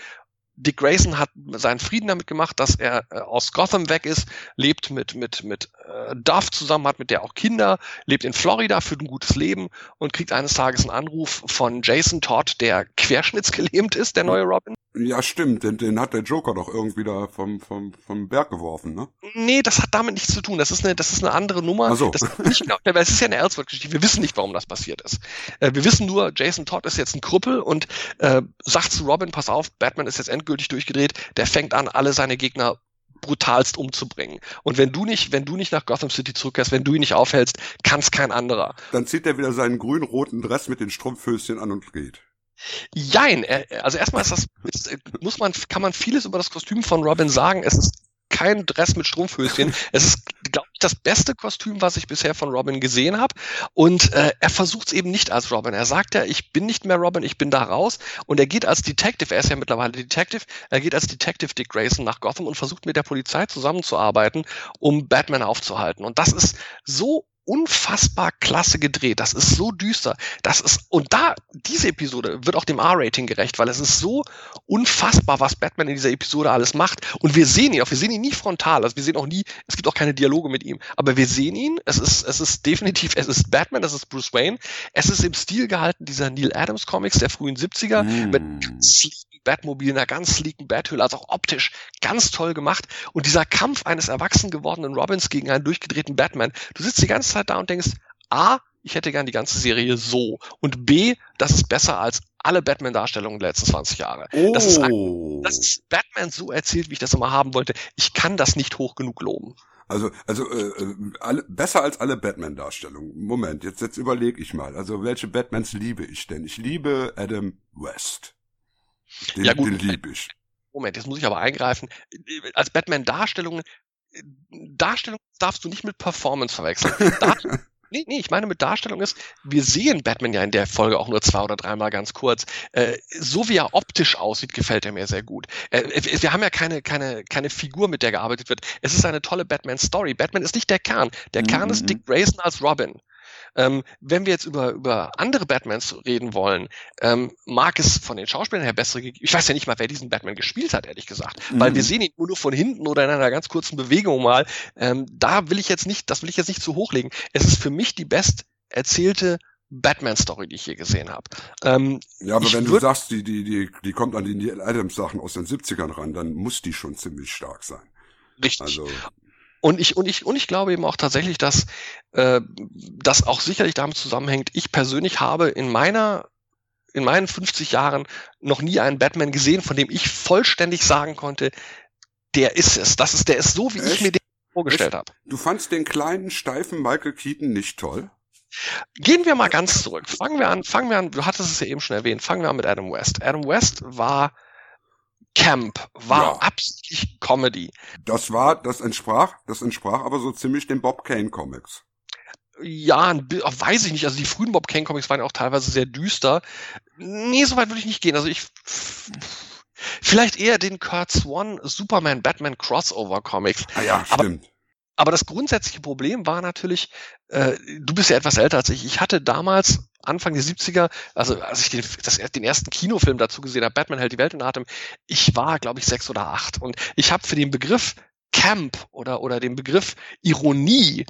Dick Grayson hat seinen Frieden damit gemacht, dass er äh, aus Gotham weg ist, lebt mit mit mit äh, Duff zusammen, hat mit der auch Kinder, lebt in Florida, führt ein gutes Leben und kriegt eines Tages einen Anruf von Jason Todd, der querschnittsgelähmt ist, der neue Robin. Ja, stimmt, den, den hat der Joker doch irgendwie da vom, vom, vom Berg geworfen, ne? Nee, das hat damit nichts zu tun. Das ist eine, das ist eine andere Nummer. Ach so. Das ist, nicht, genau, das ist ja eine Elseworld-Geschichte. Wir wissen nicht, warum das passiert ist. Äh, wir wissen nur, Jason Todd ist jetzt ein Krüppel und äh, sagt zu Robin, pass auf, Batman ist jetzt endgültig durchgedreht, der fängt an, alle seine Gegner brutalst umzubringen. Und wenn du nicht, wenn du nicht nach Gotham City zurückkehrst, wenn du ihn nicht aufhältst, kann es kein anderer. Dann zieht er wieder seinen grün-roten Dress mit den Strumpfhöschen an und geht. Jein, also erstmal ist das, muss man, kann man vieles über das Kostüm von Robin sagen. Es ist kein Dress mit Strumpfhöschen. Es ist, glaube ich, das beste Kostüm, was ich bisher von Robin gesehen habe. Und äh, er versucht es eben nicht als Robin. Er sagt ja, ich bin nicht mehr Robin, ich bin da raus. Und er geht als Detective, er ist ja mittlerweile Detective, er geht als Detective Dick Grayson nach Gotham und versucht mit der Polizei zusammenzuarbeiten, um Batman aufzuhalten. Und das ist so unfassbar klasse gedreht. Das ist so düster. Das ist, und da, diese Episode wird auch dem R-Rating gerecht, weil es ist so unfassbar, was Batman in dieser Episode alles macht. Und wir sehen ihn auch, wir sehen ihn nie frontal. Also wir sehen auch nie, es gibt auch keine Dialoge mit ihm. Aber wir sehen ihn. Es ist, es ist definitiv, es ist Batman, es ist Bruce Wayne. Es ist im Stil gehalten dieser Neil Adams Comics der frühen 70er mm. mit Batmobil, einer ganz sleeken Bathülle, also auch optisch ganz toll gemacht. Und dieser Kampf eines erwachsen gewordenen Robins gegen einen durchgedrehten Batman, du sitzt die ganze Zeit da und denkst, A, ich hätte gern die ganze Serie so. Und B, das ist besser als alle Batman-Darstellungen der letzten 20 Jahre. Oh. Das, ist ein, das ist Batman so erzählt, wie ich das immer haben wollte. Ich kann das nicht hoch genug loben. Also, also äh, äh alle, besser als alle Batman-Darstellungen. Moment, jetzt, jetzt überlege ich mal. Also, welche Batmans liebe ich denn? Ich liebe Adam West. Den, ja, gut. den liebe ich. Moment, jetzt muss ich aber eingreifen. Als Batman-Darstellungen, Darstellung darfst du nicht mit Performance verwechseln. *laughs* Nee, nee, ich meine mit Darstellung ist, wir sehen Batman ja in der Folge auch nur zwei oder dreimal ganz kurz. Äh, so wie er optisch aussieht, gefällt er mir sehr gut. Äh, wir haben ja keine, keine, keine Figur, mit der gearbeitet wird. Es ist eine tolle Batman-Story. Batman ist nicht der Kern. Der mhm. Kern ist mhm. Dick Grayson als Robin. Ähm, wenn wir jetzt über, über andere Batmans reden wollen, ähm, mag es von den Schauspielern her bessere Ich weiß ja nicht mal, wer diesen Batman gespielt hat, ehrlich gesagt. Mhm. Weil wir sehen ihn nur von hinten oder in einer ganz kurzen Bewegung mal. Ähm, da will ich jetzt nicht, das will ich jetzt nicht zu hochlegen. Es ist für mich die best erzählte Batman-Story, die ich je gesehen habe. Ähm, ja, aber wenn du sagst, die, die, die, die kommt an die Neil Adams-Sachen aus den 70ern ran, dann muss die schon ziemlich stark sein. Richtig. Also, und ich, und ich, und ich glaube eben auch tatsächlich, dass äh, das auch sicherlich damit zusammenhängt. Ich persönlich habe in meiner in meinen 50 Jahren noch nie einen Batman gesehen, von dem ich vollständig sagen konnte, der ist es. Das ist, der ist so, wie Echt? ich mir den vorgestellt habe. Du fandst den kleinen, steifen Michael Keaton nicht toll? Gehen wir mal ganz zurück. Fangen wir an, fangen wir an, du hattest es ja eben schon erwähnt, fangen wir an mit Adam West. Adam West war Camp, war ja. absichtlich Comedy. Das war, das entsprach, das entsprach aber so ziemlich den Bob Kane Comics. Ja, weiß ich nicht. Also die frühen Bob Kane Comics waren ja auch teilweise sehr düster. Nee, so weit würde ich nicht gehen. Also ich vielleicht eher den Kurt Swan Superman Batman Crossover Comics. Ah ja, stimmt. Aber, aber das grundsätzliche Problem war natürlich, äh, du bist ja etwas älter als ich. Ich hatte damals Anfang der 70er, also als ich den, das, den ersten Kinofilm dazu gesehen habe, Batman hält die Welt in Atem, ich war, glaube ich, sechs oder acht. Und ich habe für den Begriff Camp oder, oder den Begriff Ironie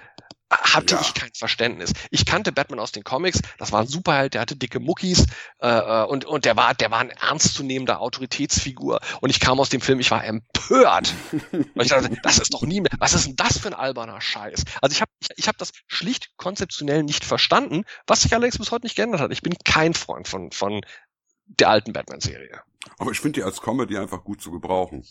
hatte ja. ich kein Verständnis. Ich kannte Batman aus den Comics, das war ein Superheld, der hatte dicke Muckis äh, äh, und, und der war, der war ein ernstzunehmender Autoritätsfigur. Und ich kam aus dem Film, ich war empört. und ich dachte, das ist doch nie mehr, was ist denn das für ein alberner Scheiß? Also ich habe ich, ich hab das schlicht konzeptionell nicht verstanden, was sich allerdings bis heute nicht geändert hat. Ich bin kein Freund von, von der alten Batman-Serie. Aber ich finde die als Comedy einfach gut zu gebrauchen.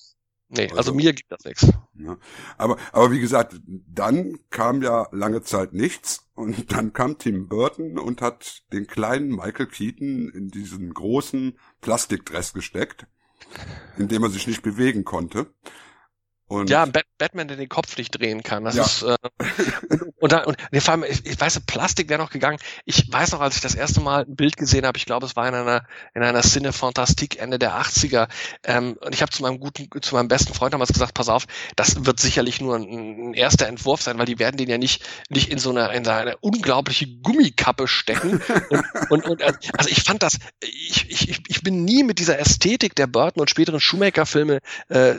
Nee, also, also mir gibt das nichts. Ja. Aber, aber wie gesagt, dann kam ja lange Zeit nichts und *laughs* dann kam Tim Burton und hat den kleinen Michael Keaton in diesen großen Plastikdress gesteckt, in dem er sich nicht bewegen konnte. Und ja, Bat Batman, der den Kopf nicht drehen kann. Das ja. ist äh, *laughs* und, und, da, und vor allem, ich, ich weiß, Plastik wäre noch gegangen. Ich weiß noch, als ich das erste Mal ein Bild gesehen habe, ich glaube, es war in einer in einer Cine Fantastique Ende der 80er. Ähm, und ich habe zu meinem guten, zu meinem besten Freund damals gesagt, pass auf, das wird sicherlich nur ein, ein erster Entwurf sein, weil die werden den ja nicht nicht in so eine in so eine unglaubliche Gummikappe stecken. *laughs* und, und, und also ich fand das, ich, ich, ich bin nie mit dieser Ästhetik der Burton und späteren Schumacher-Filme, äh,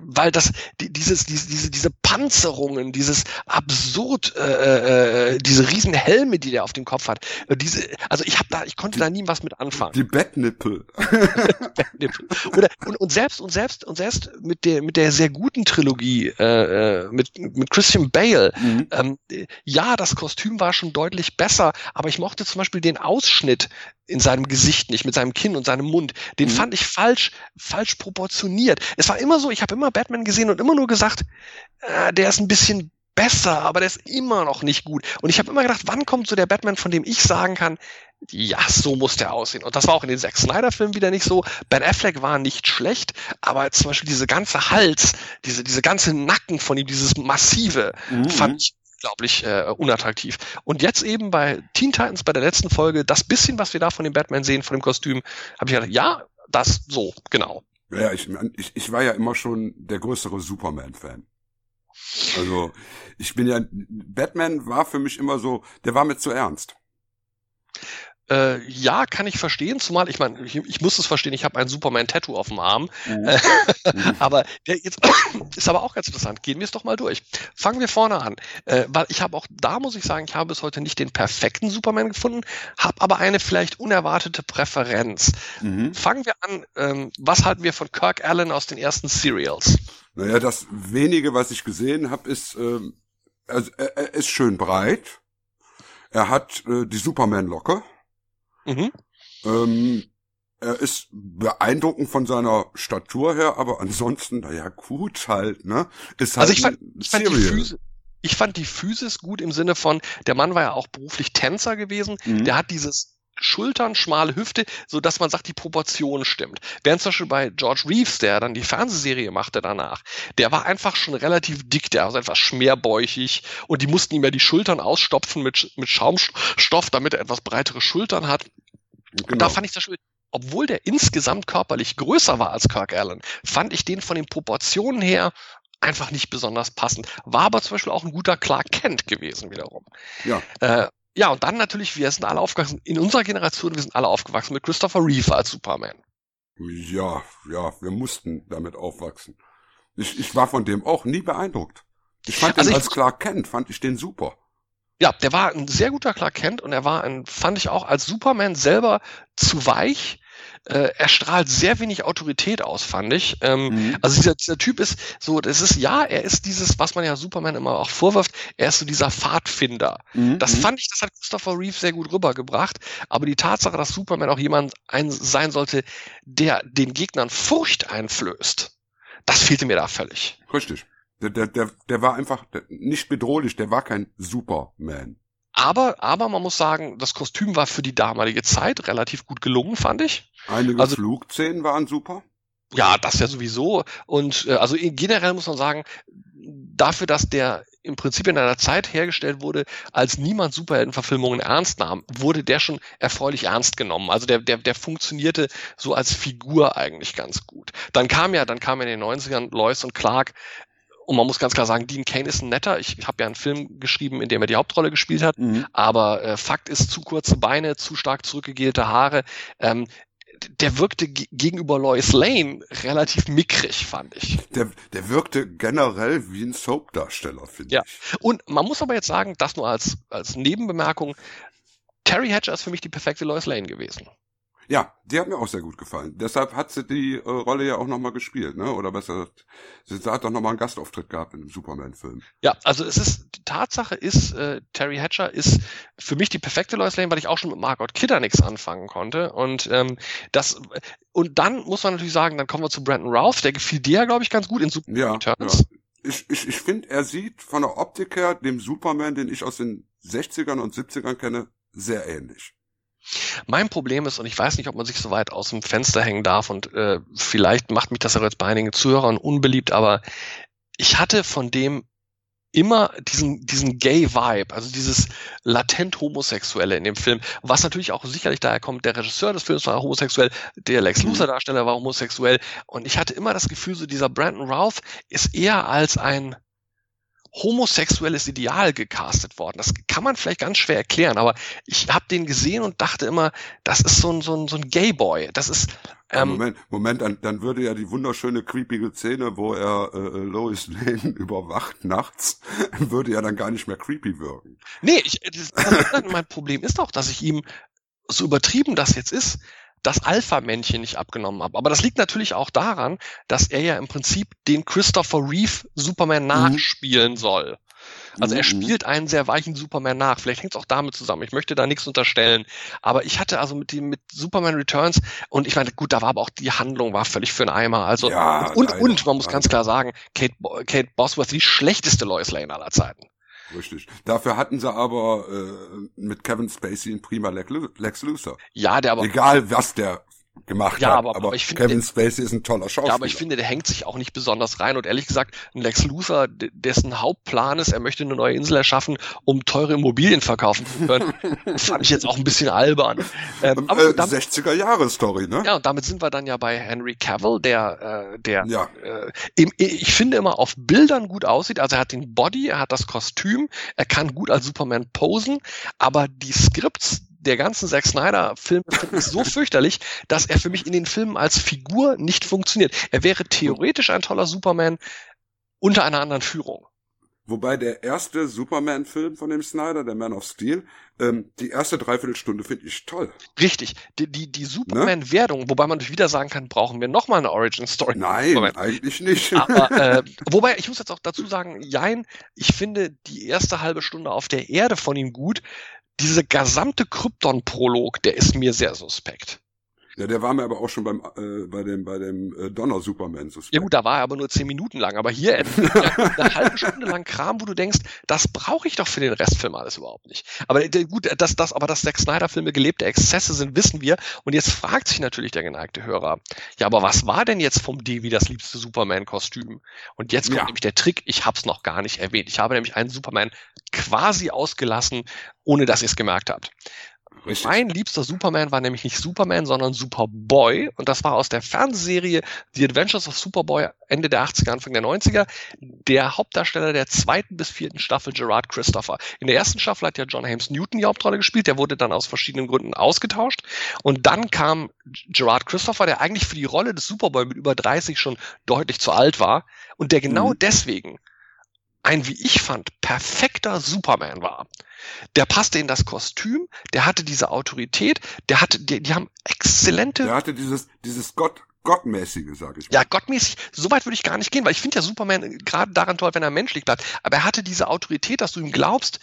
weil das die, dieses, diese, diese, diese Panzerungen, dieses absurd, äh, äh, diese riesen Helme, die der auf dem Kopf hat. Äh, diese, also ich habe da, ich konnte die, da nie was mit anfangen. Die Bettnippel. *laughs* Bettnippel. Oder, und, und selbst und selbst und selbst mit der mit der sehr guten Trilogie äh, äh mit mit Christian Bale. Mhm. Ähm, ja, das Kostüm war schon deutlich besser, aber ich mochte zum Beispiel den Ausschnitt in seinem Gesicht nicht, mit seinem Kinn und seinem Mund. Den mhm. fand ich falsch, falsch proportioniert. Es war immer so, ich habe immer Batman gesehen und immer nur gesagt, äh, der ist ein bisschen besser, aber der ist immer noch nicht gut. Und ich habe immer gedacht, wann kommt so der Batman, von dem ich sagen kann, ja, so muss der aussehen. Und das war auch in den Zack Snyder-Filmen wieder nicht so. Ben Affleck war nicht schlecht, aber zum Beispiel diese ganze Hals, diese, diese ganze Nacken von ihm, dieses massive, mhm. fand ich unglaublich äh, unattraktiv. Und jetzt eben bei Teen Titans, bei der letzten Folge, das bisschen, was wir da von dem Batman sehen, von dem Kostüm, habe ich gedacht, ja, das so, genau. Ja, ich, ich, ich war ja immer schon der größere Superman-Fan. Also, ich bin ja, Batman war für mich immer so, der war mir zu ernst. Äh, ja, kann ich verstehen, zumal ich meine, ich, ich muss es verstehen, ich habe ein Superman-Tattoo auf dem Arm. Mhm. mhm. *laughs* aber der jetzt *coughs* ist aber auch ganz interessant. Gehen wir es doch mal durch. Fangen wir vorne an. Äh, weil ich habe auch da, muss ich sagen, ich habe bis heute nicht den perfekten Superman gefunden, habe aber eine vielleicht unerwartete Präferenz. Mhm. Fangen wir an, ähm, was halten wir von Kirk Allen aus den ersten Serials? Naja, das wenige, was ich gesehen habe, ist, ähm, also, er, er ist schön breit. Er hat äh, die Superman-Locke. Mhm. Ähm, er ist beeindruckend von seiner Statur her, aber ansonsten, naja, gut halt, ne? Ist halt also ich fand, ich fand die Physis, ich fand die Physis gut im Sinne von, der Mann war ja auch beruflich Tänzer gewesen, mhm. der hat dieses Schultern, schmale Hüfte, so dass man sagt, die Proportion stimmt. Während zum Beispiel bei George Reeves, der dann die Fernsehserie machte danach, der war einfach schon relativ dick, der war etwas schmerbäuchig und die mussten ihm ja die Schultern ausstopfen mit, mit Schaumstoff, damit er etwas breitere Schultern hat. Genau. Und da fand ich das Spiel, obwohl der insgesamt körperlich größer war als Kirk Allen, fand ich den von den Proportionen her einfach nicht besonders passend. War aber zum Beispiel auch ein guter Clark Kent gewesen wiederum. Ja. Äh, ja, und dann natürlich, wir sind alle aufgewachsen, in unserer Generation, wir sind alle aufgewachsen mit Christopher Reeve als Superman. Ja, ja, wir mussten damit aufwachsen. Ich, ich war von dem auch nie beeindruckt. Ich fand also den als Clark Kent, fand ich den super. Ja, der war ein sehr guter Clark Kent und er war ein, fand ich auch als Superman selber zu weich äh, er strahlt sehr wenig Autorität aus, fand ich. Ähm, mhm. Also dieser, dieser Typ ist so, das ist, ja, er ist dieses, was man ja Superman immer auch vorwirft, er ist so dieser Pfadfinder. Mhm. Das mhm. fand ich, das hat Christopher Reeve sehr gut rübergebracht. Aber die Tatsache, dass Superman auch jemand ein, sein sollte, der den Gegnern Furcht einflößt, das fehlte mir da völlig. Richtig. Der, der, der, der war einfach nicht bedrohlich, der war kein Superman. Aber, aber man muss sagen, das Kostüm war für die damalige Zeit relativ gut gelungen, fand ich. Einige also, Flugszenen waren super. Ja, das ja sowieso. Und äh, also generell muss man sagen, dafür, dass der im Prinzip in einer Zeit hergestellt wurde, als niemand Superheldenverfilmungen ernst nahm, wurde der schon erfreulich ernst genommen. Also der, der, der funktionierte so als Figur eigentlich ganz gut. Dann kam ja, dann kam in den 90ern Lois und Clark, und man muss ganz klar sagen, Dean Kane ist ein netter. Ich habe ja einen Film geschrieben, in dem er die Hauptrolle gespielt hat. Mhm. Aber äh, Fakt ist, zu kurze Beine, zu stark zurückgegelte Haare. Ähm, der wirkte gegenüber Lois Lane relativ mickrig, fand ich. Der, der wirkte generell wie ein Soap-Darsteller, finde ja. ich. Und man muss aber jetzt sagen, das nur als, als Nebenbemerkung, Terry Hatcher ist für mich die perfekte Lois Lane gewesen. Ja, die hat mir auch sehr gut gefallen. Deshalb hat sie die äh, Rolle ja auch nochmal gespielt, ne? Oder besser, sie, sie hat doch nochmal einen Gastauftritt gehabt in dem Superman-Film. Ja, also es ist, die Tatsache ist, äh, Terry Hatcher ist für mich die perfekte Lois Lane, weil ich auch schon mit Margot Kidder nichts anfangen konnte. Und ähm, das und dann muss man natürlich sagen, dann kommen wir zu Brandon Routh, der gefiel dir, glaube ich, ganz gut in Superman ja, Returns. Ja. Ich, ich, ich finde, er sieht von der Optik her dem Superman, den ich aus den 60ern und 70ern kenne, sehr ähnlich. Mein Problem ist, und ich weiß nicht, ob man sich so weit aus dem Fenster hängen darf, und äh, vielleicht macht mich das ja jetzt bei einigen Zuhörern unbeliebt, aber ich hatte von dem immer diesen, diesen Gay-Vibe, also dieses latent Homosexuelle in dem Film, was natürlich auch sicherlich daher kommt, der Regisseur des Films war homosexuell, der Lex mhm. Luthor-Darsteller war homosexuell und ich hatte immer das Gefühl, so dieser Brandon Routh ist eher als ein homosexuelles Ideal gecastet worden. Das kann man vielleicht ganz schwer erklären, aber ich habe den gesehen und dachte immer, das ist so ein, so ein, so ein Gay-Boy. Das ist ähm, Moment, Moment, dann, dann würde ja die wunderschöne creepige Szene, wo er äh, äh Lois Lane *laughs* überwacht nachts, *laughs* würde ja dann gar nicht mehr creepy wirken. Nee, ich, das, mein Problem ist doch, dass ich ihm so übertrieben das jetzt ist, das Alpha-Männchen nicht abgenommen habe. Aber das liegt natürlich auch daran, dass er ja im Prinzip den Christopher Reeve Superman mhm. nachspielen mhm. soll. Also er mhm. spielt einen sehr weichen Superman nach. Vielleicht hängt es auch damit zusammen. Ich möchte da nichts unterstellen. Aber ich hatte also mit dem mit Superman Returns und ich meine, gut, da war aber auch die Handlung war völlig für einen Eimer. Also ja, und leider, und man muss leider. ganz klar sagen, Kate, Kate Bosworth die schlechteste Lois Lane aller Zeiten. Richtig. Dafür hatten sie aber äh, mit Kevin Spacey einen prima Lex Luthor. Ja, der aber. Egal, was der gemacht ja, hat. Aber, aber, ich finde, Kevin Spacey ist ein toller Schauspieler. Ja, aber ich finde, der hängt sich auch nicht besonders rein. Und ehrlich gesagt, ein Lex Luthor, dessen Hauptplan ist, er möchte eine neue Insel erschaffen, um teure Immobilien verkaufen zu können, *laughs* fand ich jetzt auch ein bisschen albern. Ähm, ähm aber äh, damit, 60er Jahre Story, ne? Ja, und damit sind wir dann ja bei Henry Cavill, der, äh, der, ja. äh, im, ich finde immer auf Bildern gut aussieht. Also er hat den Body, er hat das Kostüm, er kann gut als Superman posen, aber die Skripts, der ganzen Zack Snyder-Filme ist so *laughs* fürchterlich, dass er für mich in den Filmen als Figur nicht funktioniert. Er wäre theoretisch ein toller Superman unter einer anderen Führung. Wobei der erste Superman-Film von dem Snyder, der Man of Steel, ähm, die erste Dreiviertelstunde finde ich toll. Richtig. Die, die, die Superman-Werdung, ne? wobei man wieder sagen kann, brauchen wir nochmal eine Origin-Story. Nein, eigentlich nicht. Aber, äh, *laughs* wobei, ich muss jetzt auch dazu sagen, Jein, ich finde die erste halbe Stunde auf der Erde von ihm gut diese gesamte Krypton-Prolog, der ist mir sehr suspekt. Ja, der war mir aber auch schon beim äh, bei dem bei dem äh, Donner Superman suspekt. Ja gut, da war er aber nur zehn Minuten lang, aber hier *laughs* eine, eine halbe Stunde lang Kram, wo du denkst, das brauche ich doch für den Restfilm alles überhaupt nicht. Aber äh, gut, dass das aber dass Zack Snyder Filme gelebte Exzesse sind, wissen wir. Und jetzt fragt sich natürlich der geneigte Hörer, ja, aber was war denn jetzt vom Devi das liebste Superman Kostüm? Und jetzt kommt ja. nämlich der Trick, ich hab's noch gar nicht erwähnt. Ich habe nämlich einen Superman quasi ausgelassen, ohne dass ihr es gemerkt habt. Richtig. Mein liebster Superman war nämlich nicht Superman, sondern Superboy. Und das war aus der Fernsehserie The Adventures of Superboy Ende der 80er, Anfang der 90er. Der Hauptdarsteller der zweiten bis vierten Staffel, Gerard Christopher. In der ersten Staffel hat ja John Hames Newton die Hauptrolle gespielt. Der wurde dann aus verschiedenen Gründen ausgetauscht. Und dann kam Gerard Christopher, der eigentlich für die Rolle des Superboy mit über 30 schon deutlich zu alt war. Und der genau mhm. deswegen ein, wie ich fand, perfekter Superman war. Der passte in das Kostüm, der hatte diese Autorität, der hatte, die, die haben exzellente. Der hatte dieses, dieses Gott, Gottmäßige, sag ich mal. Ja, gottmäßig, so weit würde ich gar nicht gehen, weil ich finde ja Superman gerade daran toll, wenn er menschlich bleibt. Aber er hatte diese Autorität, dass du ihm glaubst,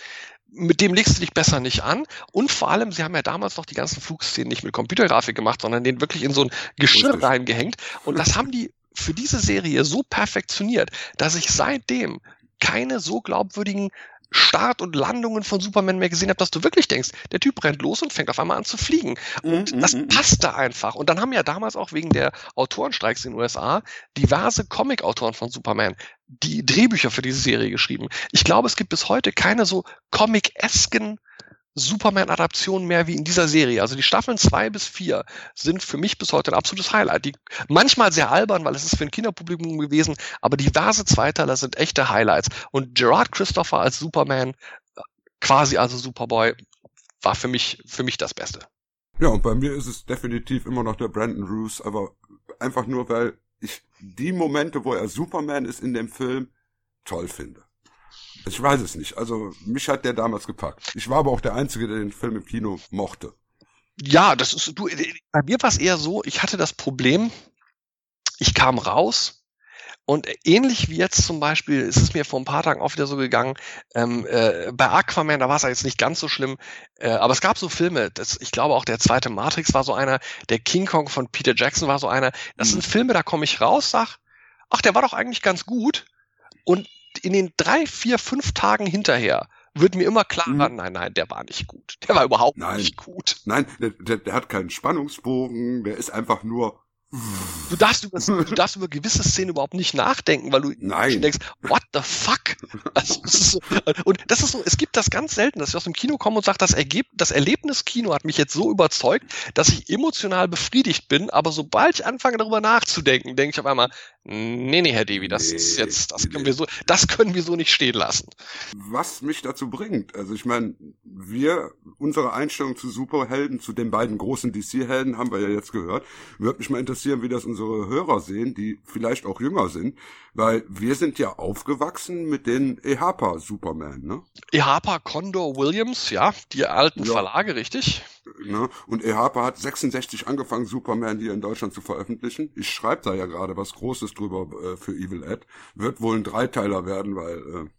mit dem legst du dich besser nicht an. Und vor allem, sie haben ja damals noch die ganzen Flugszenen nicht mit Computergrafik gemacht, sondern den wirklich in so ein Geschirr Richtig. reingehängt. Und das haben die für diese Serie so perfektioniert, dass ich seitdem keine so glaubwürdigen Start und Landungen von Superman mehr gesehen habe, dass du wirklich denkst, der Typ rennt los und fängt auf einmal an zu fliegen. Und mm, das mm, passte einfach. Und dann haben ja damals auch wegen der Autorenstreiks in den USA diverse Comic-Autoren von Superman die Drehbücher für diese Serie geschrieben. Ich glaube, es gibt bis heute keine so comic-esken Superman-Adaptionen mehr wie in dieser Serie. Also die Staffeln zwei bis vier sind für mich bis heute ein absolutes Highlight. Die manchmal sehr albern, weil es ist für ein Kinderpublikum gewesen, aber diverse Zweiteiler sind echte Highlights. Und Gerard Christopher als Superman, quasi also Superboy, war für mich, für mich das Beste. Ja, und bei mir ist es definitiv immer noch der Brandon Roos, aber einfach nur, weil ich die Momente, wo er Superman ist in dem Film, toll finde. Ich weiß es nicht. Also mich hat der damals gepackt. Ich war aber auch der Einzige, der den Film im Kino mochte. Ja, das ist du. Bei mir war es eher so. Ich hatte das Problem. Ich kam raus und ähnlich wie jetzt zum Beispiel ist es mir vor ein paar Tagen auch wieder so gegangen. Ähm, äh, bei Aquaman, da war es ja jetzt nicht ganz so schlimm, äh, aber es gab so Filme. Das, ich glaube auch der zweite Matrix war so einer, der King Kong von Peter Jackson war so einer. Das mhm. sind Filme, da komme ich raus, sag, ach, der war doch eigentlich ganz gut. Und in den drei, vier, fünf Tagen hinterher wird mir immer klarer, mhm. nein, nein, der war nicht gut. Der war überhaupt nein. nicht gut. Nein, der, der, der hat keinen Spannungsbogen, der ist einfach nur Du darfst, über, du darfst über gewisse Szenen überhaupt nicht nachdenken, weil du Nein. denkst, what the fuck? Also, das ist so, und das ist so, es gibt das ganz selten, dass ich aus dem Kino komme und sage, das, Ergeb das Erlebniskino hat mich jetzt so überzeugt, dass ich emotional befriedigt bin, aber sobald ich anfange darüber nachzudenken, denke ich auf einmal, nee, nee, Herr Devi, das nee, ist jetzt, das können nee. wir so, das können wir so nicht stehen lassen. Was mich dazu bringt, also ich meine, wir, unsere Einstellung zu Superhelden, zu den beiden großen DC-Helden haben wir ja jetzt gehört, würde mich mal interessieren, interessieren, wie das unsere Hörer sehen, die vielleicht auch jünger sind, weil wir sind ja aufgewachsen mit den EHPA Superman, ne? EHPA Condor Williams, ja, die alten ja. Verlage, richtig? Ne? Und EHPA hat 66 angefangen, Superman hier in Deutschland zu veröffentlichen. Ich schreibe da ja gerade was Großes drüber äh, für Evil Ed. Wird wohl ein Dreiteiler werden, weil äh,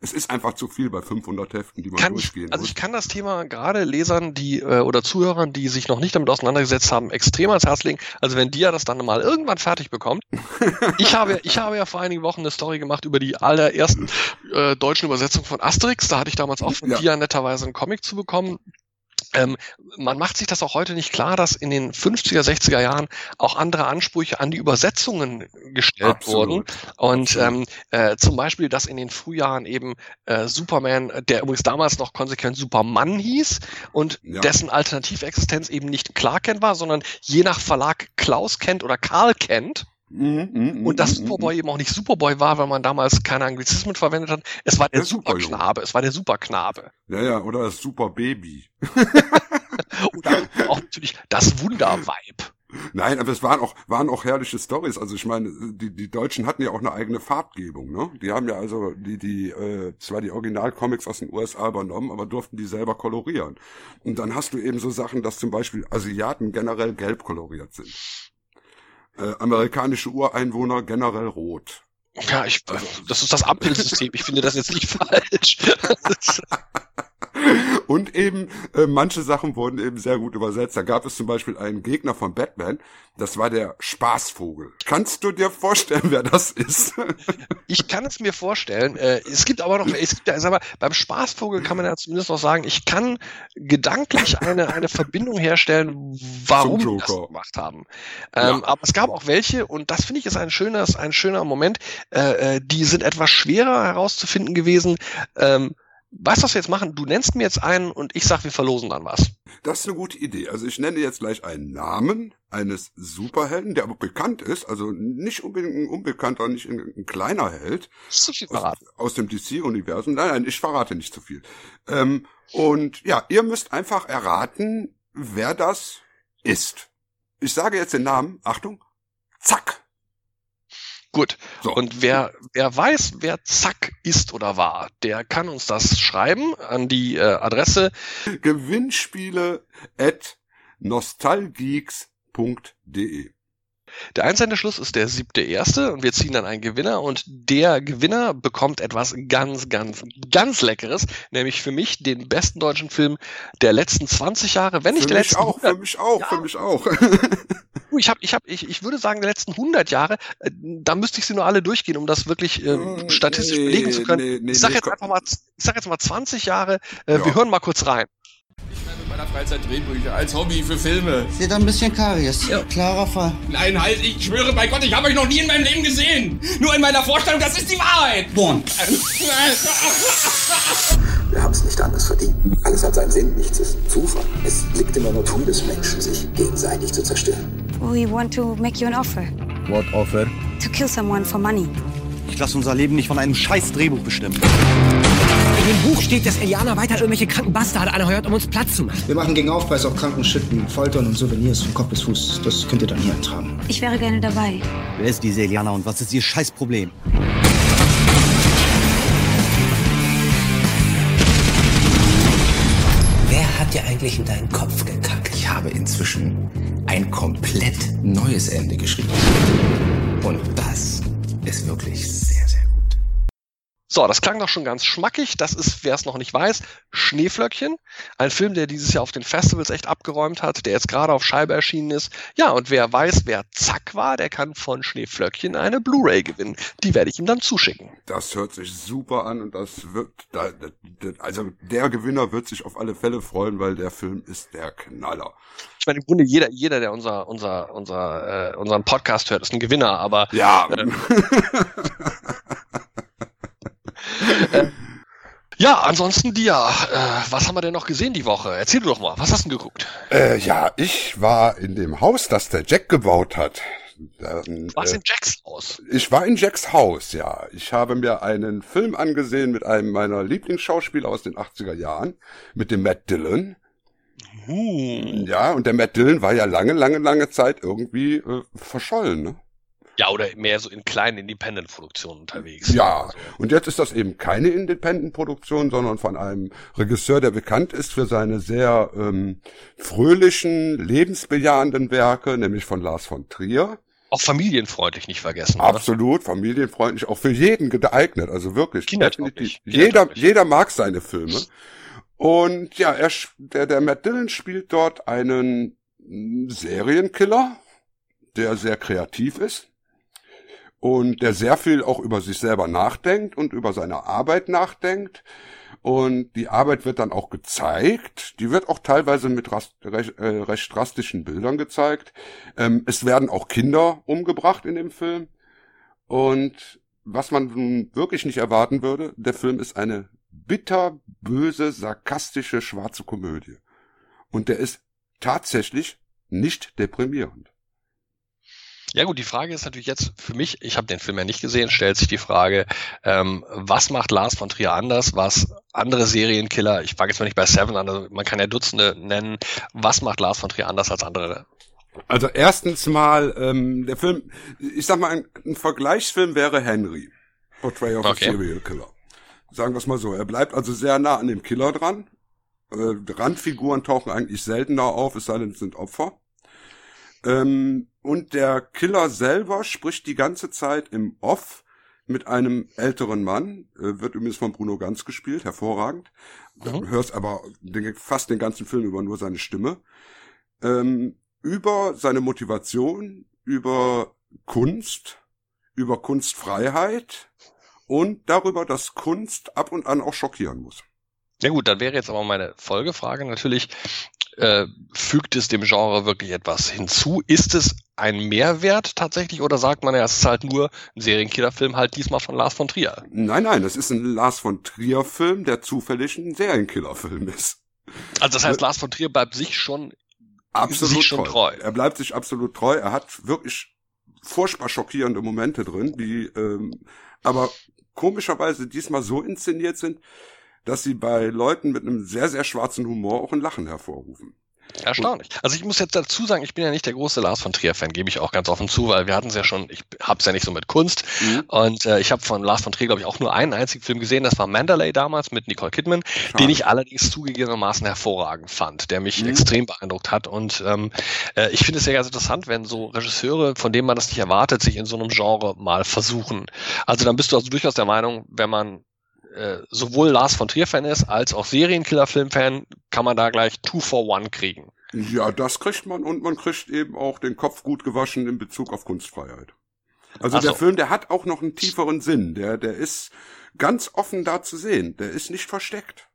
es ist einfach zu viel bei 500 Heften, die man kann durchgehen ich, Also ich kann das Thema gerade Lesern, die äh, oder Zuhörern, die sich noch nicht damit auseinandergesetzt haben, extrem ans Herz legen. Also wenn Dia das dann mal irgendwann fertig bekommt. *laughs* ich habe ich habe ja vor einigen Wochen eine Story gemacht über die allerersten äh, deutschen Übersetzungen von Asterix. Da hatte ich damals auch von ja. Dia netterweise einen Comic zu bekommen. Ähm, man macht sich das auch heute nicht klar, dass in den 50er, 60er Jahren auch andere Ansprüche an die Übersetzungen gestellt Absolut. wurden. Und ähm, äh, zum Beispiel, dass in den Frühjahren eben äh, Superman, der übrigens damals noch konsequent Superman hieß und ja. dessen Alternativexistenz eben nicht Clark Kent war, sondern je nach Verlag Klaus kennt oder Karl kennt. Mhm, mhm, und dass mhm, Superboy eben auch nicht Superboy war, weil man damals keine Anglizismen verwendet hat. Es war der, der Superknabe, es war der Superknabe. Ja, ja, oder das Superbaby. *laughs* oder auch natürlich das Wunderweib. Nein, aber es waren auch, waren auch herrliche Stories. Also ich meine, die, die Deutschen hatten ja auch eine eigene Farbgebung, ne? Die haben ja also die, die, äh, zwar die Originalcomics aus den USA übernommen, aber durften die selber kolorieren. Und dann hast du eben so Sachen, dass zum Beispiel Asiaten generell gelb koloriert sind äh, amerikanische Ureinwohner generell rot. Ja, ich, das ist das Ampelsystem. Ich finde das jetzt nicht *laughs* falsch. *laughs* *laughs* Und eben, äh, manche Sachen wurden eben sehr gut übersetzt. Da gab es zum Beispiel einen Gegner von Batman, das war der Spaßvogel. Kannst du dir vorstellen, wer das ist? *laughs* ich kann es mir vorstellen. Äh, es gibt aber noch, es gibt, sag mal, beim Spaßvogel kann man ja zumindest noch sagen, ich kann gedanklich eine, eine Verbindung herstellen, warum wir das gemacht haben. Ähm, ja. Aber es gab auch welche, und das finde ich ist ein schönes, ein schöner Moment, äh, äh die sind etwas schwerer herauszufinden gewesen. Ähm, weißt du, was wir jetzt machen? Du nennst mir jetzt einen und ich sag, wir verlosen dann was. Das ist eine gute Idee. Also ich nenne jetzt gleich einen Namen eines Superhelden, der aber bekannt ist, also nicht unbedingt ein unbekannter, nicht ein, ein kleiner Held. Zu viel verraten. Aus, aus dem DC-Universum. Nein, nein, ich verrate nicht zu viel. Ähm, und ja, ihr müsst einfach erraten, wer das ist. Ich sage jetzt den Namen. Achtung. Zack. Gut. So. Und wer, wer weiß, wer Zack ist oder war, der kann uns das schreiben an die äh, Adresse Gewinnspiele at nostalgeeks.de. Der Einsendeschluss ist der siebte erste und wir ziehen dann einen Gewinner und der Gewinner bekommt etwas ganz, ganz, ganz Leckeres, nämlich für mich den besten deutschen Film der letzten 20 Jahre, wenn nicht für der letzten. Auch, für mich auch, ja. für mich auch. *laughs* Ich, hab, ich, hab, ich, ich würde sagen, die letzten 100 Jahre, äh, da müsste ich sie nur alle durchgehen, um das wirklich äh, statistisch nee, belegen zu können. Nee, nee, ich sage jetzt einfach mal, ich sag jetzt mal 20 Jahre. Äh, ja. Wir hören mal kurz rein. Meiner Freizeit Drehbücher als Hobby für Filme. Seht ein bisschen Karies. Ja. Klarer Fall. Nein, halt, ich schwöre bei Gott, ich habe euch noch nie in meinem Leben gesehen. Nur in meiner Vorstellung, das ist die Wahrheit. Born. *laughs* Wir haben es nicht anders verdient. Alles hat seinen Sinn, nichts ist Zufall. Es liegt in der Natur des Menschen, sich gegenseitig zu zerstören. We want to make you an offer. What offer? To kill someone for money. Ich lasse unser Leben nicht von einem scheiß Drehbuch bestimmen. In dem Buch steht, dass Eliana weiter irgendwelche kranken Bastarde anheuert, um uns Platz zu machen. Wir machen gegen Aufpreis auf Krankenschütten, Foltern und Souvenirs von Kopf bis Fuß. Das könnt ihr dann hier eintragen. Ich wäre gerne dabei. Wer ist diese Eliana und was ist ihr Scheißproblem? Wer hat dir eigentlich in deinen Kopf gekackt? Ich habe inzwischen ein komplett neues Ende geschrieben. Und das ist wirklich sehr. So, das klang doch schon ganz schmackig. Das ist, wer es noch nicht weiß, Schneeflöckchen. Ein Film, der dieses Jahr auf den Festivals echt abgeräumt hat, der jetzt gerade auf Scheibe erschienen ist. Ja, und wer weiß, wer Zack war, der kann von Schneeflöckchen eine Blu-ray gewinnen. Die werde ich ihm dann zuschicken. Das hört sich super an und das wird, also der Gewinner wird sich auf alle Fälle freuen, weil der Film ist der Knaller. Ich meine, im Grunde jeder, jeder, der unser, unser, unser, äh, unseren Podcast hört, ist ein Gewinner, aber. Ja. Äh, *laughs* *laughs* äh, ja, ansonsten dir. Äh, was haben wir denn noch gesehen die Woche? Erzähl du doch mal, was hast du denn geguckt? Äh, ja, ich war in dem Haus, das der Jack gebaut hat. Dann, Was äh, in Jacks Haus? Ich war in Jacks Haus, ja. Ich habe mir einen Film angesehen mit einem meiner Lieblingsschauspieler aus den 80er Jahren, mit dem Matt Dillon. Uh. Ja, und der Matt Dillon war ja lange, lange, lange Zeit irgendwie äh, verschollen, ne? Ja, oder mehr so in kleinen Independent-Produktionen unterwegs. Ja, also. und jetzt ist das eben keine Independent-Produktion, sondern von einem Regisseur, der bekannt ist für seine sehr ähm, fröhlichen, lebensbejahenden Werke, nämlich von Lars von Trier. Auch familienfreundlich nicht vergessen. Absolut, oder? familienfreundlich, auch für jeden geeignet, also wirklich. Definitiv. Jeder, jeder mag seine Filme. Und ja, er, der, der Matt Dillon spielt dort einen Serienkiller, der sehr kreativ ist und der sehr viel auch über sich selber nachdenkt und über seine Arbeit nachdenkt. Und die Arbeit wird dann auch gezeigt. Die wird auch teilweise mit rast, recht, äh, recht drastischen Bildern gezeigt. Ähm, es werden auch Kinder umgebracht in dem Film. Und was man nun wirklich nicht erwarten würde, der Film ist eine bitterböse, sarkastische, schwarze Komödie. Und der ist tatsächlich nicht deprimierend. Ja gut, die Frage ist natürlich jetzt für mich, ich habe den Film ja nicht gesehen, stellt sich die Frage, ähm, was macht Lars von Trier anders, was andere Serienkiller, ich frage jetzt mal nicht bei Seven an, also man kann ja Dutzende nennen, was macht Lars von Trier anders als andere? Also erstens mal, ähm, der Film, ich sag mal, ein, ein Vergleichsfilm wäre Henry, Portrait of okay. a Serial Killer. Sagen wir es mal so, er bleibt also sehr nah an dem Killer dran. Äh, Randfiguren tauchen eigentlich seltener auf, es sei denn, es sind Opfer. Ähm, und der Killer selber spricht die ganze Zeit im Off mit einem älteren Mann, äh, wird übrigens von Bruno Ganz gespielt, hervorragend. Mhm. Du hörst aber den, fast den ganzen Film über nur seine Stimme. Ähm, über seine Motivation, über Kunst, über Kunstfreiheit und darüber, dass Kunst ab und an auch schockieren muss. Ja gut, dann wäre jetzt aber meine Folgefrage natürlich, äh, fügt es dem Genre wirklich etwas hinzu? Ist es ein Mehrwert tatsächlich oder sagt man ja, es ist halt nur ein Serienkillerfilm, halt diesmal von Lars von Trier? Nein, nein, es ist ein Lars von Trier-Film, der zufällig ein Serienkillerfilm ist. Also das heißt, Lars von Trier bleibt sich schon absolut sich schon treu. treu. Er bleibt sich absolut treu. Er hat wirklich furchtbar schockierende Momente drin, die ähm, aber komischerweise diesmal so inszeniert sind, dass sie bei Leuten mit einem sehr, sehr schwarzen Humor auch ein Lachen hervorrufen. Erstaunlich. Also ich muss jetzt dazu sagen, ich bin ja nicht der große Lars von Trier-Fan, gebe ich auch ganz offen zu, weil wir hatten es ja schon, ich hab's ja nicht so mit Kunst. Mhm. Und äh, ich habe von Lars von Trier, glaube ich, auch nur einen einzigen Film gesehen, das war Mandalay damals mit Nicole Kidman, Schade. den ich allerdings zugegebenermaßen hervorragend fand, der mich mhm. extrem beeindruckt hat. Und ähm, äh, ich finde es ja ganz interessant, wenn so Regisseure, von denen man das nicht erwartet, sich in so einem Genre mal versuchen. Also dann bist du also durchaus der Meinung, wenn man äh, sowohl Lars von Trier-Fan ist, als auch Serienkiller-Film-Fan, kann man da gleich Two for One kriegen. Ja, das kriegt man und man kriegt eben auch den Kopf gut gewaschen in Bezug auf Kunstfreiheit. Also Ach der so. Film, der hat auch noch einen tieferen Sinn. Der, der ist ganz offen da zu sehen. Der ist nicht versteckt.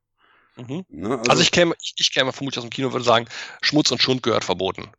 Mhm. Ne? Also, ich käme, ich, ich käme vermutlich aus dem Kino und würde sagen, Schmutz und Schund gehört verboten.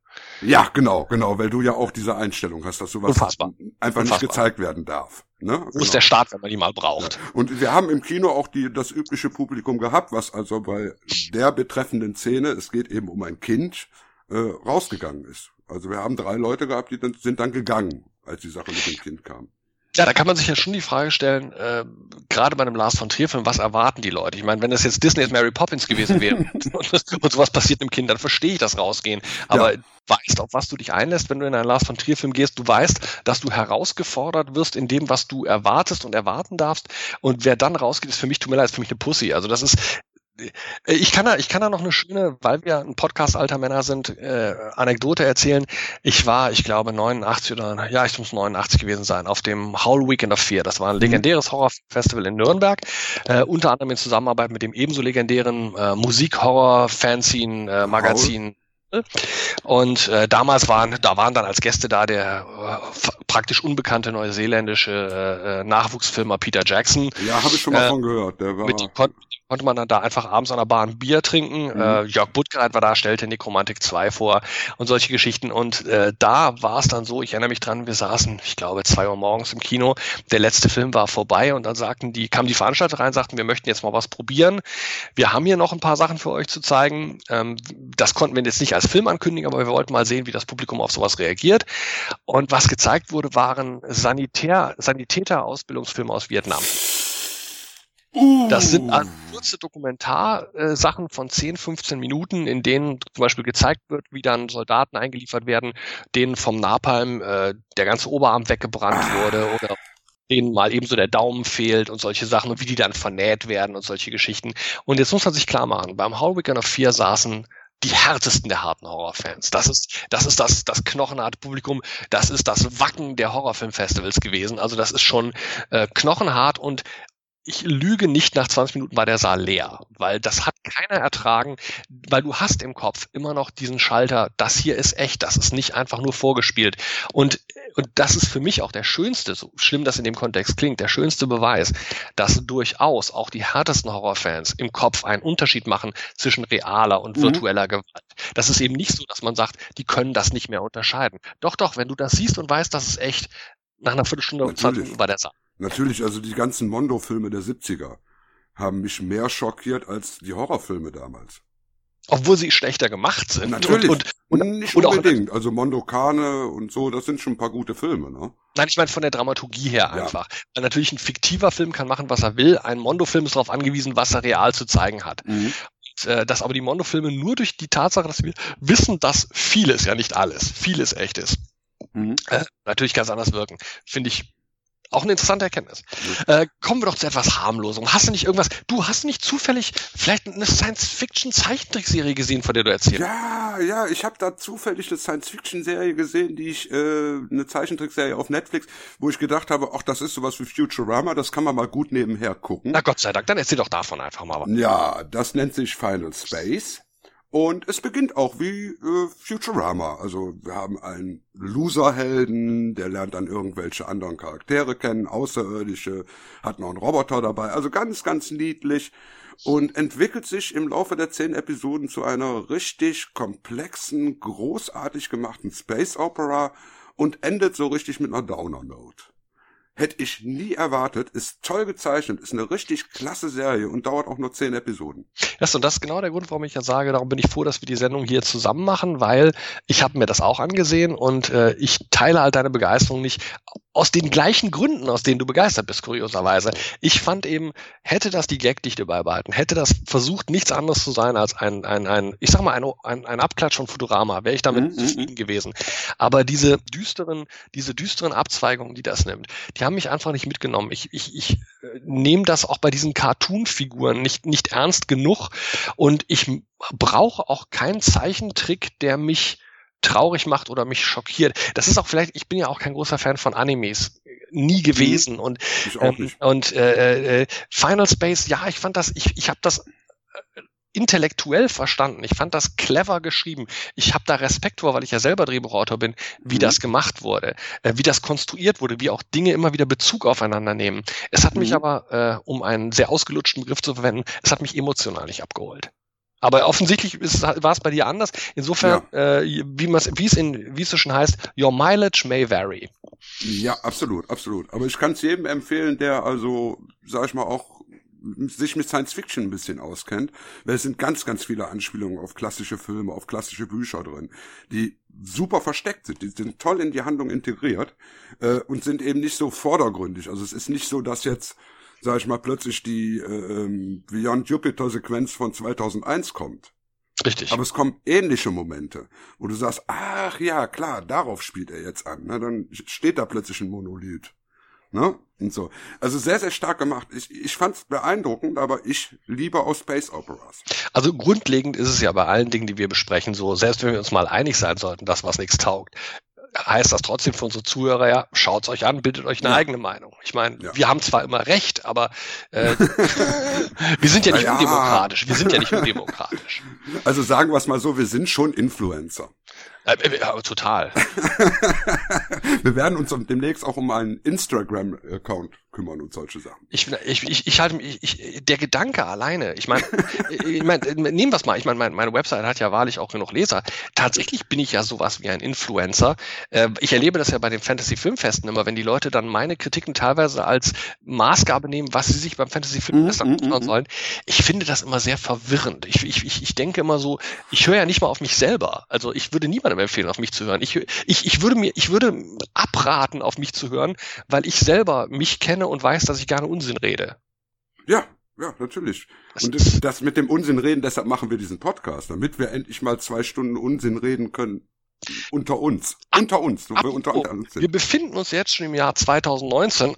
Ja, genau, genau, weil du ja auch diese Einstellung hast, dass sowas Unfassbar. einfach nicht Unfassbar. gezeigt werden darf. Ne? Ist Genau. der Staat, wenn man die mal braucht? Und wir haben im Kino auch die, das übliche Publikum gehabt, was also bei der betreffenden Szene, es geht eben um ein Kind, äh, rausgegangen ist. Also wir haben drei Leute gehabt, die dann, sind dann gegangen, als die Sache mit dem Kind kam. Ja, da kann man sich ja schon die Frage stellen, äh, gerade bei einem Lars von Trier Film, was erwarten die Leute? Ich meine, wenn das jetzt Disney's Mary Poppins gewesen wäre und, *laughs* *laughs* und sowas passiert einem Kind, dann verstehe ich das rausgehen. Aber Ja. du weißt, auf was du dich einlässt, wenn du in einen Lars von Trier Film gehst. Du weißt, dass du herausgefordert wirst in dem, was du erwartest und erwarten darfst. Und wer dann rausgeht, ist für mich, tut mir leid, ist für mich eine Pussy. Also das ist, ich kann da, ich kann da noch eine schöne, weil wir ein Podcast alter Männer sind, äh, Anekdote erzählen. Ich war, ich glaube, 89 oder, ja, ich muss 89 gewesen sein, auf dem Howl Weekend of Fear. Das war ein legendäres Horrorfestival in Nürnberg, äh, unter anderem in Zusammenarbeit mit dem ebenso legendären äh, Musik-Horror-Fanzine-Magazin. Und äh, damals waren, da waren dann als Gäste da der äh, praktisch unbekannte neuseeländische äh, äh, Nachwuchsfilmer Peter Jackson. Ja, habe ich schon mal Äh, von gehört. Der war, Mit dem konnte man dann da einfach abends an der Bar ein Bier trinken. Mhm. Äh, Jörg Buttgereit war da, stellte Nekromantik 2 vor und solche Geschichten. Und äh, da war es dann so, ich erinnere mich dran, wir saßen, ich glaube, zwei Uhr morgens im Kino. Der letzte Film war vorbei und dann sagten die, kamen die Veranstalter rein, sagten, wir möchten jetzt mal was probieren. Wir haben hier noch ein paar Sachen für euch zu zeigen. Ähm, das konnten wir jetzt nicht als Film ankündigen, aber wir wollten mal sehen, wie das Publikum auf sowas reagiert. Und was gezeigt wurde, waren Sanitär, Sanitäter-Ausbildungsfilme aus Vietnam. Das sind also kurze Dokumentarsachen von 10, 15 Minuten, in denen zum Beispiel gezeigt wird, wie dann Soldaten eingeliefert werden, denen vom Napalm äh, der ganze Oberarm weggebrannt wurde oder denen mal ebenso der Daumen fehlt und solche Sachen und wie die dann vernäht werden und solche Geschichten. Und jetzt muss man sich klar machen, beim Howl Weekend of Fear saßen die härtesten der harten Horrorfans. Das ist, das ist das, das knochenharte Publikum. Das ist das Wacken der Horrorfilmfestivals gewesen. Also das ist schon äh, knochenhart und ich lüge nicht, nach 20 Minuten war der Saal leer, weil das hat keiner ertragen, weil du hast im Kopf immer noch diesen Schalter, das hier ist echt, das ist nicht einfach nur vorgespielt. Und, und das ist für mich auch der schönste, so schlimm das in dem Kontext klingt, der schönste Beweis, dass durchaus auch die härtesten Horrorfans im Kopf einen Unterschied machen zwischen realer und Mhm. virtueller Gewalt. Das ist eben nicht so, dass man sagt, die können das nicht mehr unterscheiden. Doch, doch, wenn du das siehst und weißt, das ist echt, nach einer Viertelstunde oder 20 Natürlich. Minuten war der Saal. Natürlich, also die ganzen Mondo-Filme der 70er haben mich mehr schockiert als die Horrorfilme damals. Obwohl sie schlechter gemacht sind. Natürlich. Und, und, und, nicht und auch, unbedingt. also Mondo Kane und so, das sind schon ein paar gute Filme, ne? nein, ich meine von der Dramaturgie her Ja. einfach. Weil natürlich ein fiktiver Film kann machen, was er will. Ein Mondo-Film ist darauf angewiesen, was er real zu zeigen hat. Mhm. Und, äh, dass aber die Mondo-Filme nur durch die Tatsache, dass wir wissen, dass vieles, ja nicht alles, vieles echt ist, Mhm. äh, natürlich ganz anders wirken. Finde ich auch eine interessante Erkenntnis. Äh, kommen wir doch zu etwas harmlosem. Hast du nicht irgendwas, du hast nicht zufällig vielleicht eine Science-Fiction-Zeichentrickserie gesehen, von der du erzählst? Ja, ja, ich habe da zufällig eine Science-Fiction-Serie gesehen, die ich, äh, eine Zeichentrickserie auf Netflix, wo ich gedacht habe, ach, das ist sowas wie Futurama, das kann man mal gut nebenher gucken. Na Gott sei Dank, dann erzähl doch davon einfach mal. Ja, das nennt sich Final Space. Und es beginnt auch wie äh, Futurama. Also wir haben einen Loser-Helden, der lernt dann irgendwelche anderen Charaktere kennen, Außerirdische, hat noch einen Roboter dabei. Also ganz, ganz niedlich. Und entwickelt sich im Laufe der zehn Episoden zu einer richtig komplexen, großartig gemachten Space Opera und endet so richtig mit einer Downer-Note. Hätte ich nie erwartet, ist toll gezeichnet, ist eine richtig klasse Serie und dauert auch nur zehn Episoden. Das, und das ist genau der Grund, warum ich ja sage, darum bin ich froh, dass wir die Sendung hier zusammen machen, weil ich habe mir das auch angesehen und äh, ich teile halt deine Begeisterung nicht aus den gleichen Gründen, aus denen du begeistert bist, kurioserweise. Ich fand eben, hätte das die Gagdichte beibehalten, hätte das versucht, nichts anderes zu sein als ein, ein, ein ich sag mal, ein, ein, ein Abklatsch von Futurama, wäre ich damit Mhm, zufrieden gewesen. Aber diese düsteren, diese düsteren Abzweigungen, die das nimmt, die haben mich einfach nicht mitgenommen. Ich, ich, ich äh, nehme das auch bei diesen Cartoon-Figuren nicht, nicht ernst genug und ich brauche auch keinen Zeichentrick, der mich traurig macht oder mich schockiert. Das ist auch vielleicht, ich bin ja auch kein großer Fan von Animes, äh, nie gewesen und Ich auch ähm, und äh, äh, Final Space, ja, ich fand das, ich, ich habe das äh, intellektuell verstanden. Ich fand das clever geschrieben. Ich habe da Respekt vor, weil ich ja selber Drehbuchautor bin, wie mhm. das gemacht wurde, äh, wie das konstruiert wurde, wie auch Dinge immer wieder Bezug aufeinander nehmen. Es hat mhm. mich aber, äh, um einen sehr ausgelutschten Begriff zu verwenden, es hat mich emotional nicht abgeholt. Aber offensichtlich war es bei dir anders. Insofern, ja. äh, wie wie es in, wie es so schon heißt, your mileage may vary. Ja, absolut, absolut. Aber ich kann es jedem empfehlen, der also, sag ich mal, auch sich mit Science Fiction ein bisschen auskennt, weil es sind ganz, ganz viele Anspielungen auf klassische Filme, auf klassische Bücher drin, die super versteckt sind, die sind toll in die Handlung integriert äh, und sind eben nicht so vordergründig. Also es ist nicht so, dass jetzt, sag ich mal, plötzlich die äh, ähm, Beyond Jupiter Sequenz von 2001 kommt. Richtig. Aber es kommen ähnliche Momente, wo du sagst, ach ja, klar, darauf spielt er jetzt an. Ne? Dann steht da plötzlich ein Monolith. Ne? Und so. Also sehr, sehr stark gemacht. Ich, ich fand es beeindruckend, aber ich liebe auch Space Operas. Also grundlegend ist es ja bei allen Dingen, die wir besprechen, so, selbst wenn wir uns mal einig sein sollten, dass was nichts taugt, heißt das trotzdem für unsere Zuhörer ja, schaut's euch an, bildet euch eine ja. eigene Meinung. Ich meine, ja. wir haben zwar immer recht, aber äh, *laughs* wir sind ja nicht ja. undemokratisch. Wir sind ja nicht undemokratisch. Also sagen wir es mal so, wir sind schon Influencer. Äh, äh, äh, total. *laughs* Wir werden uns demnächst auch um einen Instagram-Account kümmern und solche Sachen. Ich, ich, ich, ich halte mich, ich, der Gedanke alleine, ich meine, *laughs* ich mein, nehmen wir es mal, ich meine, meine, meine Website hat ja wahrlich auch genug Leser. Tatsächlich bin ich ja sowas wie ein Influencer. Ich erlebe das ja bei den Fantasy-Filmfesten immer, wenn die Leute dann meine Kritiken teilweise als Maßgabe nehmen, was sie sich beim Fantasy-Filmfest mm, anschauen mm, sollen. Ich finde das immer sehr verwirrend. Ich, ich, ich denke immer so, ich höre ja nicht mal auf mich selber. Also ich würde niemandem empfehlen, auf mich zu hören. Ich, ich, ich würde mir, ich würde abraten, auf mich zu hören, weil ich selber mich kenne kenne und weiß, dass ich gerne Unsinn rede. Ja, ja, natürlich. Und das mit dem Unsinn reden, deshalb machen wir diesen Podcast, damit wir endlich mal zwei Stunden Unsinn reden können. Unter uns. Unter uns. Ap wir, unter, unter uns sind. wir befinden uns jetzt schon im Jahr 2019.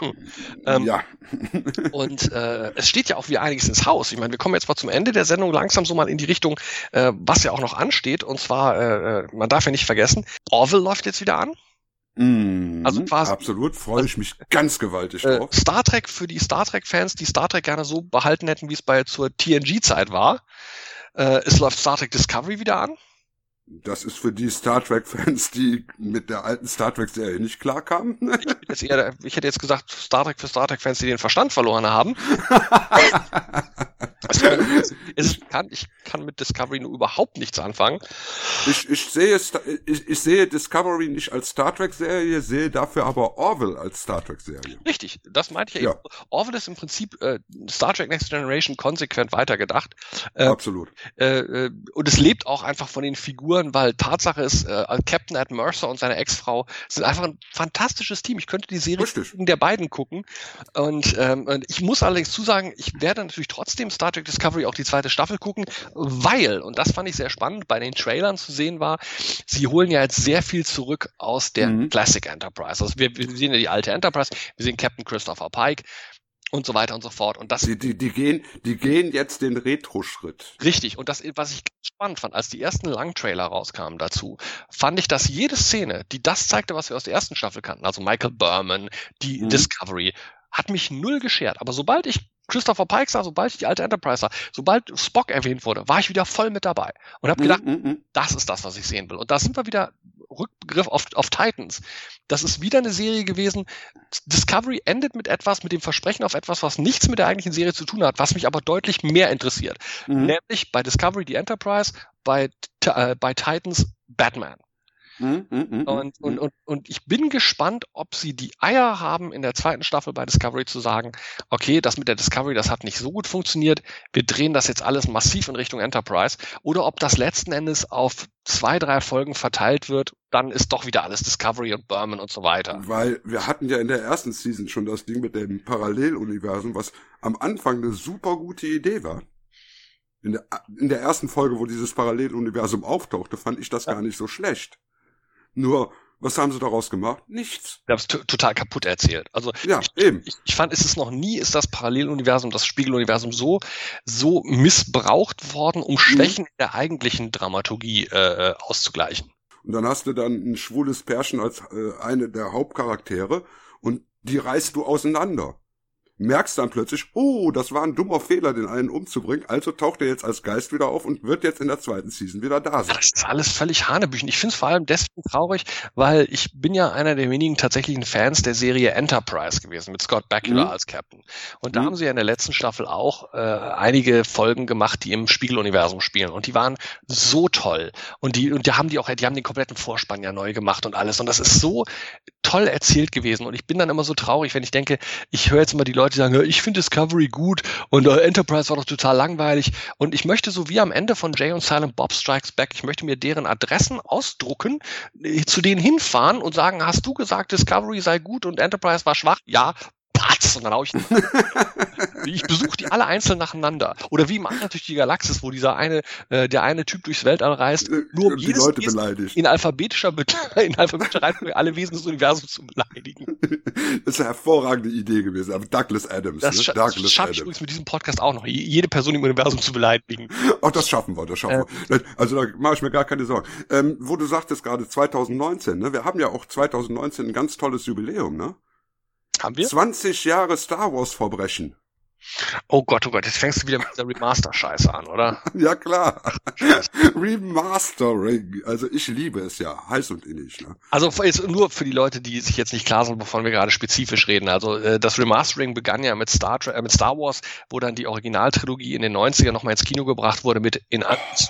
*laughs* ähm, ja. *laughs* und äh, es steht ja auch wie einiges ins Haus. Ich meine, wir kommen jetzt mal zum Ende der Sendung langsam so mal in die Richtung, äh, was ja auch noch ansteht. Und zwar, äh, äh man darf ja nicht vergessen, Orville läuft jetzt wieder an. Mm, also quasi, absolut, freue ich mich ganz gewaltig äh, drauf. Star Trek für die Star Trek-Fans, die Star Trek gerne so behalten hätten, wie es bei zur TNG-Zeit war. Äh, es läuft Star Trek Discovery wieder an. Das ist für die Star Trek-Fans, die mit der alten Star Trek-Serie nicht klarkamen. ich, ich hätte jetzt gesagt, Star Trek für Star Trek-Fans, die den Verstand verloren haben. *laughs* es kann, ich kann mit Discovery nur überhaupt nichts anfangen. Ich, ich, sehe, ich, ich sehe Discovery nicht als Star Trek-Serie, sehe dafür aber Orville als Star Trek-Serie. Richtig, das meinte ich ja, eben. Orville ist im Prinzip äh, Star Trek Next Generation konsequent weitergedacht. Äh, Absolut. Äh, äh, und es lebt auch einfach von den Figuren, weil Tatsache ist, äh, Captain Ed Mercer und seine Ex-Frau sind einfach ein fantastisches Team. Ich könnte die Serie der beiden gucken. Und, ähm, ich muss allerdings zusagen, ich werde natürlich trotzdem Star Trek Discovery auch die zweite Staffel gucken, weil, und das fand ich sehr spannend, bei den Trailern zu sehen war, sie holen ja jetzt sehr viel zurück aus der mhm. Classic Enterprise. Also wir, wir sehen ja die alte Enterprise, wir sehen Captain Christopher Pike, und so weiter und so fort. Und das die, die, die gehen, die gehen jetzt den Retro-Schritt. Richtig. Und das, was ich spannend fand, als die ersten Langtrailer rauskamen dazu, fand ich, dass jede Szene, die das zeigte, was wir aus der ersten Staffel kannten, also Michael Berman, die mhm. Discovery, hat mich null geschert. Aber sobald ich Christopher Pike sah, sobald ich die alte Enterprise sah, sobald Spock erwähnt wurde, war ich wieder voll mit dabei und habe gedacht, mm, mm, mm. das ist das, was ich sehen will. Und da sind wir wieder Rückbegriff auf, auf Titans. Das ist wieder eine Serie gewesen. Discovery endet mit etwas, mit dem Versprechen auf etwas, was nichts mit der eigentlichen Serie zu tun hat, was mich aber deutlich mehr interessiert. Mhm. Nämlich bei Discovery die Enterprise, bei, äh, bei Titans Batman. Mhm, mhm, mhm, und, und, und, und ich bin gespannt, ob sie die Eier haben, in der zweiten Staffel bei Discovery zu sagen, okay, das mit der Discovery, das hat nicht so gut funktioniert, wir drehen das jetzt alles massiv in Richtung Enterprise, oder ob das letzten Endes auf zwei, drei Folgen verteilt wird, dann ist doch wieder alles Discovery und Berman und so weiter. Weil wir hatten ja in der ersten Season schon das Ding mit dem Paralleluniversum, was am Anfang eine super gute Idee war. In der, in der ersten Folge, wo dieses Paralleluniversum auftauchte, fand ich das gar nicht so schlecht. Nur, was haben sie daraus gemacht? Nichts. Wir haben es total kaputt erzählt. Also ja, ich, eben. Ich, ich, fand, ist es noch nie, ist das Paralleluniversum, das Spiegeluniversum so so missbraucht worden, um mhm. Schwächen mhm. der eigentlichen Dramaturgie äh, auszugleichen. Und dann hast du dann ein schwules Pärchen als äh, eine der Hauptcharaktere und die reißt du auseinander. Merkst dann plötzlich, oh, das war ein dummer Fehler, den einen umzubringen, also taucht er jetzt als Geist wieder auf und wird jetzt in der zweiten Season wieder da sein. Das ist alles völlig Hanebüchen. Ich finde es vor allem deswegen traurig, weil ich bin ja einer der wenigen tatsächlichen Fans der Serie Enterprise gewesen, mit Scott Bakula Mhm. als Captain. Und da Mhm. haben sie ja in der letzten Staffel auch äh, einige Folgen gemacht, die im Spiegeluniversum spielen. Und die waren so toll. Und die, und die haben die auch, die haben den kompletten Vorspann ja neu gemacht und alles. Und das ist so toll erzählt gewesen. Und ich bin dann immer so traurig, wenn ich denke, ich höre jetzt immer die Leute sagen, "Ja, ich finde Discovery gut und äh, Enterprise war doch total langweilig. Und ich möchte so wie am Ende von Jay und Silent Bob Strikes Back, ich möchte mir deren Adressen ausdrucken, äh, zu denen hinfahren und sagen, hast du gesagt, Discovery sei gut und Enterprise war schwach? Ja, patz, und dann hau ich. *laughs* ich besuche die alle einzeln nacheinander. Oder wie im Anderen durch die Galaxis, wo dieser eine, äh, der eine Typ durchs Weltall reist, Äh, nur um die jedes Leute Wesen beleidigt. in alphabetischer, Be- *laughs* in alphabetischer Reihenfolge alle Wesen des Universums zu beleidigen. *laughs* Das ist eine hervorragende Idee gewesen. Aber Douglas Adams, Das, ne? scha das Douglas schaffe ich übrigens mit diesem Podcast auch noch, je- jede Person im Universum zu beleidigen. Auch das schaffen wir, das schaffen wir. Also da mache ich mir gar keine Sorgen. Ähm, wo du sagtest gerade 2019, ne? Wir haben ja auch 2019 ein ganz tolles Jubiläum, ne? Haben wir? 20 Jahre Star Wars Verbrechen. Oh Gott, oh Gott, jetzt fängst du wieder mit dieser Remaster-Scheiße an, oder? *laughs* Ja klar. Remastering. Also ich liebe es ja. Heiß und innig, ne? Also nur für die Leute, die sich jetzt nicht klar sind, wovon wir gerade spezifisch reden. Also äh, das Remastering begann ja mit Star, äh, mit Star Wars, wo dann die Originaltrilogie in den 90er nochmal ins Kino gebracht wurde mit, in,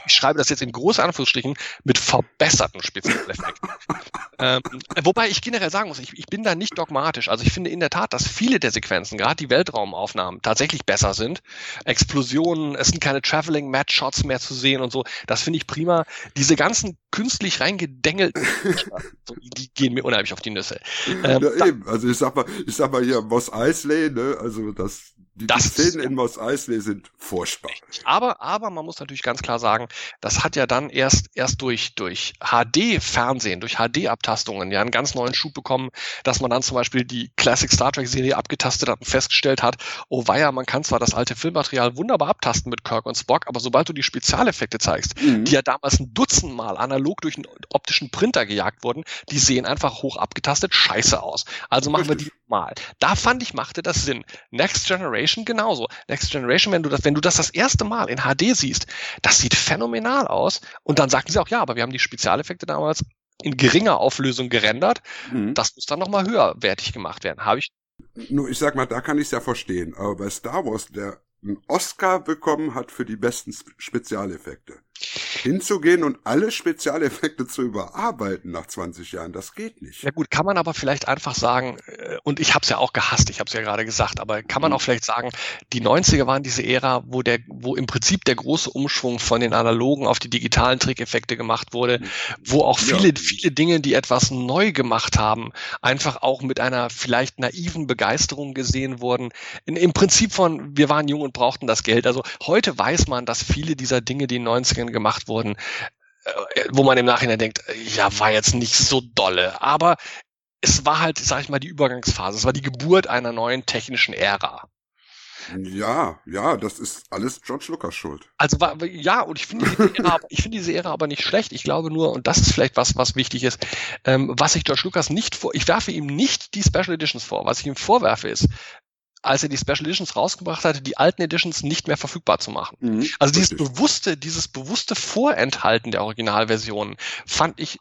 ich schreibe das jetzt in große Anführungsstrichen, mit verbesserten Spezialeffekten. *laughs* ähm, wobei ich generell sagen muss, ich, ich bin da nicht dogmatisch. Also ich finde in der Tat, dass viele der Sequenzen, gerade die Weltraumaufnahmen, tatsächlich besser sind. Explosionen, es sind keine Traveling-Match-Shots mehr zu sehen und so. Das finde ich prima. Diese ganzen künstlich reingedengelten, *laughs* die, gehen mir unheimlich auf die Nüsse. Ähm, ja, eben. Also ich sag mal, ich sag mal hier Moss Eisley, ne? Also das, die, Das die ist- Szenen in Moss Eisley sind furchtbar. Aber, aber man muss natürlich ganz klar sagen, das hat ja dann erst, erst durch, durch HD-Fernsehen, durch HD-Abtastungen ja einen ganz neuen Schub bekommen, dass man dann zum Beispiel die Classic Star Trek-Serie abgetastet hat und festgestellt hat, oh weia, man kann zwar das alte Filmmaterial wunderbar abtasten mit Kirk und Spock, aber sobald du die Spezialeffekte zeigst, Mhm. die ja damals ein Dutzend Mal analog durch einen optischen Printer gejagt wurden, die sehen einfach hoch abgetastet scheiße aus. Also machen wir Richtig. die mal. Da fand ich, machte das Sinn. Next Generation genauso. Next Generation, wenn du das, wenn du das das erste Mal in HD siehst, das sieht phänomenal aus. Und dann sagten sie auch, ja, aber wir haben die Spezialeffekte damals in geringer Auflösung gerendert. Mhm. Das muss dann nochmal höherwertig gemacht werden. Habe ich Nur ich sag mal, da kann ich es ja verstehen. Aber bei Star Wars, der einen Oscar bekommen hat für die besten Sp- Spezialeffekte. Hinzugehen und alle Spezialeffekte zu überarbeiten nach 20 Jahren, das geht nicht. Ja gut, kann man aber vielleicht einfach sagen, äh, und ich habe es ja auch gehasst, ich habe es ja gerade gesagt, aber kann Mhm. man auch vielleicht sagen, die 90er waren diese Ära, wo der, wo im Prinzip der große Umschwung von den analogen auf die digitalen Trickeffekte gemacht wurde, wo auch Ja. viele, viele Dinge, die etwas neu gemacht haben, einfach auch mit einer vielleicht naiven Begeisterung gesehen wurden. In, Im Prinzip von, wir waren jung und brauchten das Geld. Also heute weiß man, dass viele dieser Dinge, die in den 90ern gemacht wurden, äh, wo man im Nachhinein denkt, ja, war jetzt nicht so dolle. Aber es war halt, sag ich mal, die Übergangsphase. Es war die Geburt einer neuen technischen Ära. Ja, ja, das ist alles George Lucas Schuld. Also war, ja, und ich finde diese Ära, aber- *laughs* ich finde diese Ära aber nicht schlecht. Ich glaube nur, und das ist vielleicht was, was wichtig ist, ähm, was ich George Lucas nicht vor, ich werfe ihm nicht die Special Editions vor. Was ich ihm vorwerfe ist, als er die Special Editions rausgebracht hatte, die alten Editions nicht mehr verfügbar zu machen. Mhm, Also dieses richtig. bewusste, dieses bewusste Vorenthalten der Originalversionen fand ich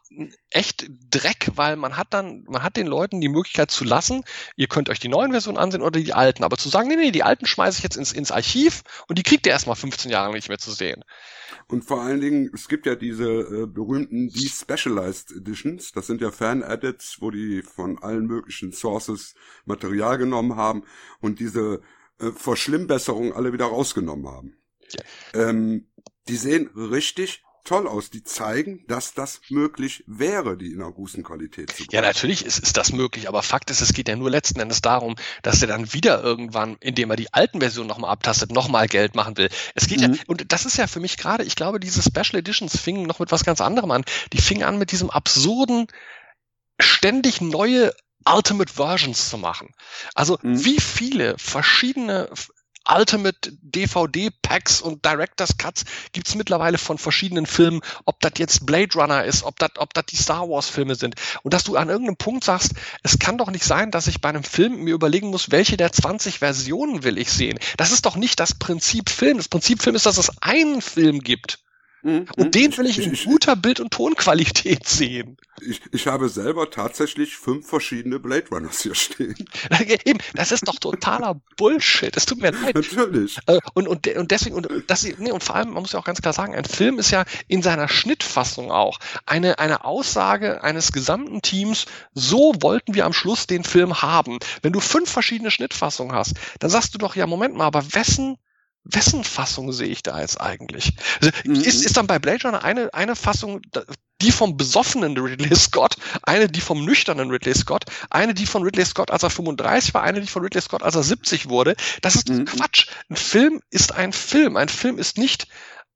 echt Dreck, weil man hat dann, man hat den Leuten die Möglichkeit zu lassen, ihr könnt euch die neuen Versionen ansehen oder die alten, aber zu sagen, nee, nee, die alten schmeiße ich jetzt ins, ins Archiv und die kriegt ihr erstmal 15 Jahre nicht mehr zu sehen. Und vor allen Dingen, es gibt ja diese äh, berühmten Despecialized Editions. Das sind ja Fan-Edits, wo die von allen möglichen Sources Material genommen haben und diese äh, Verschlimmbesserungen alle wieder rausgenommen haben. Ähm, die sehen richtig toll aus. Die zeigen, dass das möglich wäre, die in einer guten Qualität zu Ja, natürlich ist, ist das möglich, aber Fakt ist, es geht ja nur letzten Endes darum, dass er dann wieder irgendwann, indem er die alten Versionen nochmal abtastet, nochmal Geld machen will. Es geht Mhm. ja, und das ist ja für mich gerade, ich glaube, diese Special Editions fingen noch mit was ganz anderem an. Die fingen an mit diesem absurden, ständig neue Ultimate Versions zu machen. Also Mhm. wie viele verschiedene Ultimate DVD-Packs und Director's Cuts gibt's mittlerweile von verschiedenen Filmen, ob das jetzt Blade Runner ist, ob das ob das die Star Wars-Filme sind. Und dass du an irgendeinem Punkt sagst, es kann doch nicht sein, dass ich bei einem Film mir überlegen muss, welche der 20 Versionen will ich sehen. Das ist doch nicht das Prinzip Film. Das Prinzip Film ist, dass es einen Film gibt. Mhm. Und den will ich in guter Bild- und Tonqualität *laughs* sehen. Ich, ich habe selber tatsächlich fünf verschiedene Blade Runners hier stehen. *laughs* Eben, das ist doch totaler Bullshit. Es tut mir leid. Natürlich. Äh, Und, und, und deswegen, und, das, nee, und vor allem, man muss ja auch ganz klar sagen, ein Film ist ja in seiner Schnittfassung auch eine, eine Aussage eines gesamten Teams, so wollten wir am Schluss den Film haben. Wenn du fünf verschiedene Schnittfassungen hast, dann sagst du doch, ja, Moment mal, aber wessen, wessen Fassung sehe ich da jetzt eigentlich? Also, ist, ist dann bei Blade Runner eine, eine Fassung, die vom besoffenen Ridley Scott, eine die vom nüchternen Ridley Scott, eine die von Ridley Scott, als er 35 war, eine die von Ridley Scott, als er 70 wurde. Das ist doch Quatsch. Ein Film ist ein Film. Ein Film ist nicht